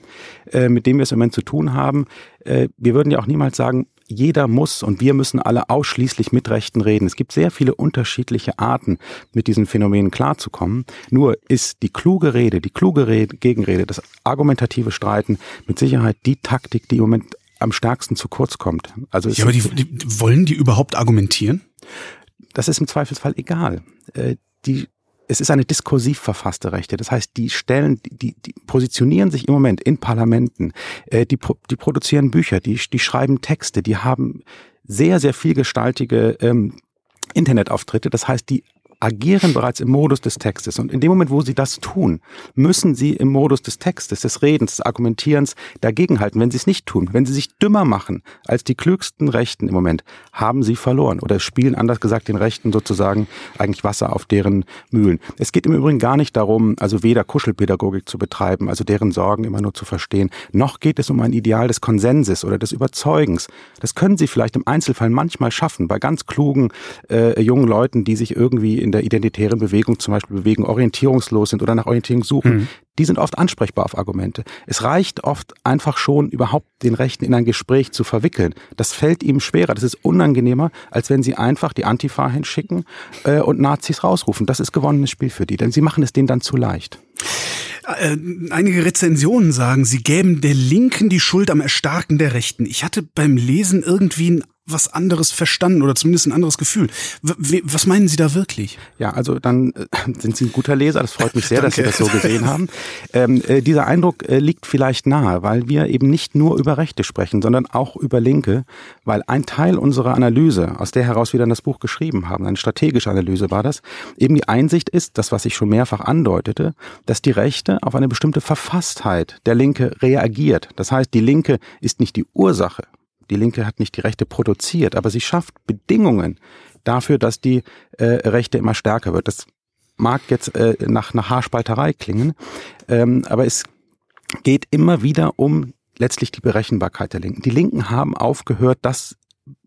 äh, mit dem wir es im Moment zu tun haben. Äh, wir würden ja auch niemals sagen, jeder muss und wir müssen alle ausschließlich mit Rechten reden. Es gibt sehr viele unterschiedliche Arten, mit diesen Phänomenen klarzukommen. Nur ist die kluge Rede, die kluge Rede, Gegenrede, das argumentative Streiten mit Sicherheit die Taktik, die im Moment am stärksten zu kurz kommt. Also ja, aber die, die, wollen die überhaupt argumentieren? Das ist im Zweifelsfall egal. Äh, die es ist eine diskursiv verfasste Rechte. Das heißt, die stellen, die, die positionieren sich im Moment in Parlamenten, äh, die, die produzieren Bücher, die, die schreiben Texte, die haben sehr, sehr vielgestaltige ähm, Internetauftritte. Das heißt, die agieren bereits im Modus des Textes. Und in dem Moment, wo sie das tun, müssen sie im Modus des Textes, des Redens, des Argumentierens dagegenhalten. Wenn sie es nicht tun, wenn sie sich dümmer machen als die klügsten Rechten im Moment, haben sie verloren oder spielen anders gesagt den Rechten sozusagen eigentlich Wasser auf deren Mühlen. Es geht im Übrigen gar nicht darum, also weder Kuschelpädagogik zu betreiben, also deren Sorgen immer nur zu verstehen, noch geht es um ein Ideal des Konsenses oder des Überzeugens. Das können sie vielleicht im Einzelfall manchmal schaffen, bei ganz klugen äh, jungen Leuten, die sich irgendwie in der identitären Bewegung zum Beispiel bewegen, orientierungslos sind oder nach Orientierung suchen, mhm. die sind oft ansprechbar auf Argumente. Es reicht oft einfach schon, überhaupt den Rechten in ein Gespräch zu verwickeln. Das fällt ihm schwerer, das ist unangenehmer, als wenn sie einfach die Antifa hinschicken äh, und Nazis rausrufen. Das ist gewonnenes Spiel für die, denn sie machen es denen dann zu leicht. Äh, einige Rezensionen sagen, sie gäben der Linken die Schuld am Erstarken der Rechten. Ich hatte beim Lesen irgendwie ein was anderes verstanden oder zumindest ein anderes Gefühl. W was meinen Sie da wirklich? Ja, also dann äh, sind Sie ein guter Leser. Das freut mich sehr, dass Sie das so gesehen haben. Ähm, äh, dieser Eindruck äh, liegt vielleicht nahe, weil wir eben nicht nur über Rechte sprechen, sondern auch über Linke, weil ein Teil unserer Analyse, aus der heraus wir dann das Buch geschrieben haben, eine strategische Analyse war das, eben die Einsicht ist, das was ich schon mehrfach andeutete, dass die Rechte auf eine bestimmte Verfasstheit der Linke reagiert. Das heißt, die Linke ist nicht die Ursache die Linke hat nicht die Rechte produziert, aber sie schafft Bedingungen dafür, dass die äh, Rechte immer stärker wird. Das mag jetzt äh, nach, nach Haarspalterei klingen, ähm, aber es geht immer wieder um letztlich die Berechenbarkeit der Linken. Die Linken haben aufgehört, das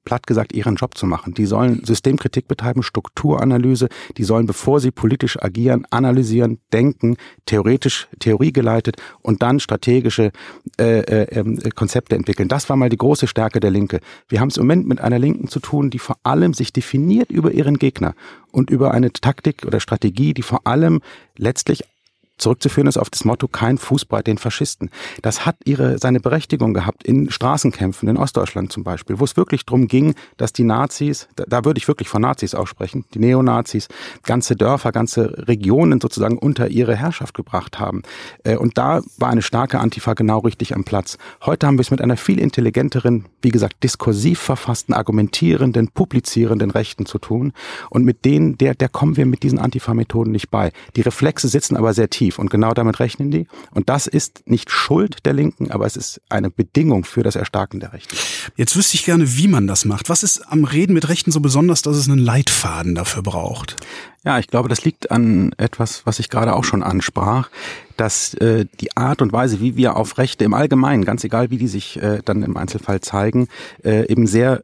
platt gesagt, ihren Job zu machen. Die sollen Systemkritik betreiben, Strukturanalyse, die sollen, bevor sie politisch agieren, analysieren, denken, theoretisch, theoriegeleitet und dann strategische äh, äh, ähm, Konzepte entwickeln. Das war mal die große Stärke der Linke. Wir haben es im Moment mit einer Linken zu tun, die vor allem sich definiert über ihren Gegner und über eine Taktik oder Strategie, die vor allem letztlich zurückzuführen ist auf das Motto kein Fußball den Faschisten. Das hat ihre, seine Berechtigung gehabt in Straßenkämpfen in Ostdeutschland zum Beispiel, wo es wirklich darum ging, dass die Nazis, da, da würde ich wirklich von Nazis auch sprechen, die Neonazis, ganze Dörfer, ganze Regionen sozusagen unter ihre Herrschaft gebracht haben. Äh, und da war eine starke Antifa genau richtig am Platz. Heute haben wir es mit einer viel intelligenteren, wie gesagt, diskursiv verfassten, argumentierenden, publizierenden Rechten zu tun. Und mit denen, der, der kommen wir mit diesen Antifa-Methoden nicht bei. Die Reflexe sitzen aber sehr tief. Und genau damit rechnen die. Und das ist nicht Schuld der Linken, aber es ist eine Bedingung für das Erstarken der Rechten. Jetzt wüsste ich gerne, wie man das macht. Was ist am Reden mit Rechten so besonders, dass es einen Leitfaden dafür braucht? Ja, ich glaube, das liegt an etwas, was ich gerade auch schon ansprach, dass äh, die Art und Weise, wie wir auf Rechte im Allgemeinen, ganz egal wie die sich äh, dann im Einzelfall zeigen, äh, eben sehr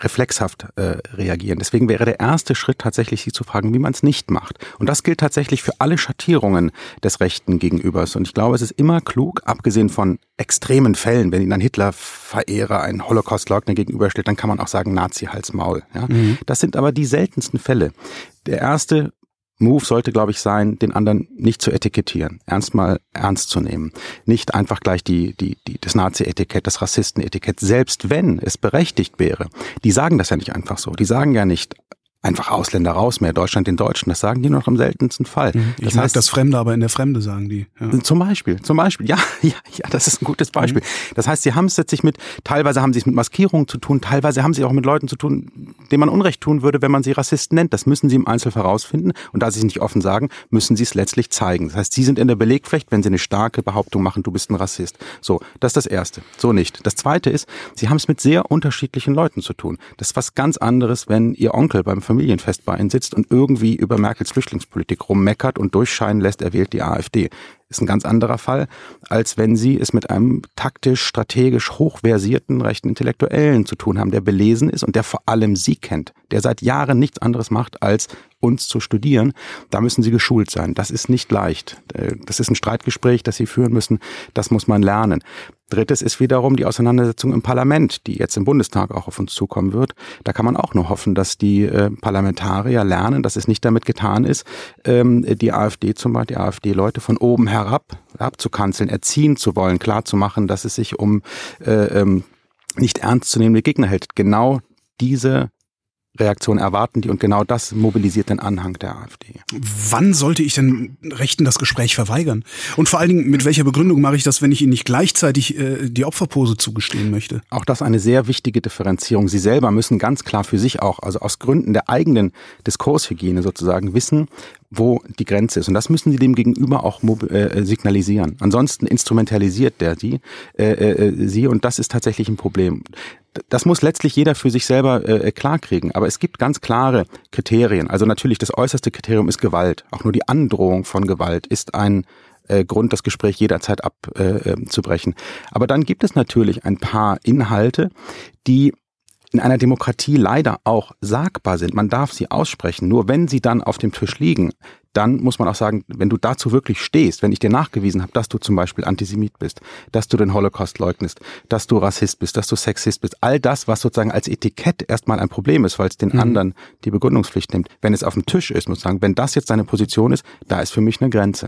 reflexhaft äh, reagieren. Deswegen wäre der erste Schritt tatsächlich, sie zu fragen, wie man es nicht macht. Und das gilt tatsächlich für alle Schattierungen des Rechten gegenübers. Und ich glaube, es ist immer klug, abgesehen von extremen Fällen, wenn Ihnen ein Hitler-Verehrer ein Holocaust-Leugner gegenübersteht, dann kann man auch sagen, Nazi-Hals-Maul. Ja? Mhm. Das sind aber die seltensten Fälle. Der erste Move sollte, glaube ich, sein, den anderen nicht zu etikettieren, ernst mal ernst zu nehmen. Nicht einfach gleich die, die, die, das Nazi-Etikett, das Rassisten-Etikett, selbst wenn es berechtigt wäre. Die sagen das ja nicht einfach so. Die sagen ja nicht, einfach Ausländer raus, mehr Deutschland den Deutschen. Das sagen die noch im seltensten Fall. Mhm. Ich das mag heißt, das Fremde, aber in der Fremde sagen die. Ja. Zum Beispiel, zum Beispiel, ja, <laughs> ja, ja, das ist ein gutes Beispiel. Mhm. Das heißt, sie haben es letztlich mit, teilweise haben sie es mit Maskierungen zu tun, teilweise haben sie auch mit Leuten zu tun, denen man Unrecht tun würde, wenn man sie Rassisten nennt. Das müssen sie im Einzelfall herausfinden. Und da sie es nicht offen sagen, müssen sie es letztlich zeigen. Das heißt, sie sind in der Belegpflicht, wenn sie eine starke Behauptung machen, du bist ein Rassist. So, das ist das Erste. So nicht. Das Zweite ist, sie haben es mit sehr unterschiedlichen Leuten zu tun. Das ist was ganz anderes, wenn ihr Onkel beim Familienfest bei ihnen sitzt und irgendwie über Merkels Flüchtlingspolitik rummeckert und durchscheinen lässt, er wählt die AfD. Ist ein ganz anderer Fall, als wenn Sie es mit einem taktisch, strategisch hochversierten rechten Intellektuellen zu tun haben, der belesen ist und der vor allem Sie kennt, der seit Jahren nichts anderes macht, als uns zu studieren. Da müssen Sie geschult sein. Das ist nicht leicht. Äh, das ist ein Streitgespräch, das Sie führen müssen. Das muss man lernen. Drittes ist wiederum die Auseinandersetzung im Parlament, die jetzt im Bundestag auch auf uns zukommen wird. Da kann man auch nur hoffen, dass die äh, Parlamentarier lernen, dass es nicht damit getan ist, ähm, die AfD zum Beispiel, die AfD-Leute von oben herab abzukanzeln, erziehen zu wollen, klarzumachen, dass es sich um äh, ähm, nicht ernstzunehmende Gegner hält. Genau diese Reaktion erwarten die und genau das mobilisiert den Anhang der AfD. Wann sollte ich denn Rechten das Gespräch verweigern? Und vor allen Dingen, mit welcher Begründung mache ich das, wenn ich ihnen nicht gleichzeitig äh, die Opferpose zugestehen möchte? Auch das eine sehr wichtige Differenzierung. Sie selber müssen ganz klar für sich auch, also aus Gründen der eigenen Diskurshygiene sozusagen wissen, wo die Grenze ist. Und das müssen sie dem Gegenüber auch äh, signalisieren. Ansonsten instrumentalisiert der die, äh, äh, sie und das ist tatsächlich ein Problem. Das muss letztlich jeder für sich selber äh, klarkriegen. Aber es gibt ganz klare Kriterien. Also natürlich das äußerste Kriterium ist Gewalt. Auch nur die Androhung von Gewalt ist ein äh, Grund, das Gespräch jederzeit abzubrechen. Äh, Aber dann gibt es natürlich ein paar Inhalte, die in einer Demokratie leider auch sagbar sind. Man darf sie aussprechen. Nur wenn sie dann auf dem Tisch liegen, dann muss man auch sagen, wenn du dazu wirklich stehst, wenn ich dir nachgewiesen habe, dass du zum Beispiel Antisemit bist, dass du den Holocaust leugnest, dass du Rassist bist, dass du Sexist bist, all das, was sozusagen als Etikett erstmal ein Problem ist, weil es den mhm. anderen die Begründungspflicht nimmt. Wenn es auf dem Tisch ist, muss ich sagen, wenn das jetzt deine Position ist, da ist für mich eine Grenze.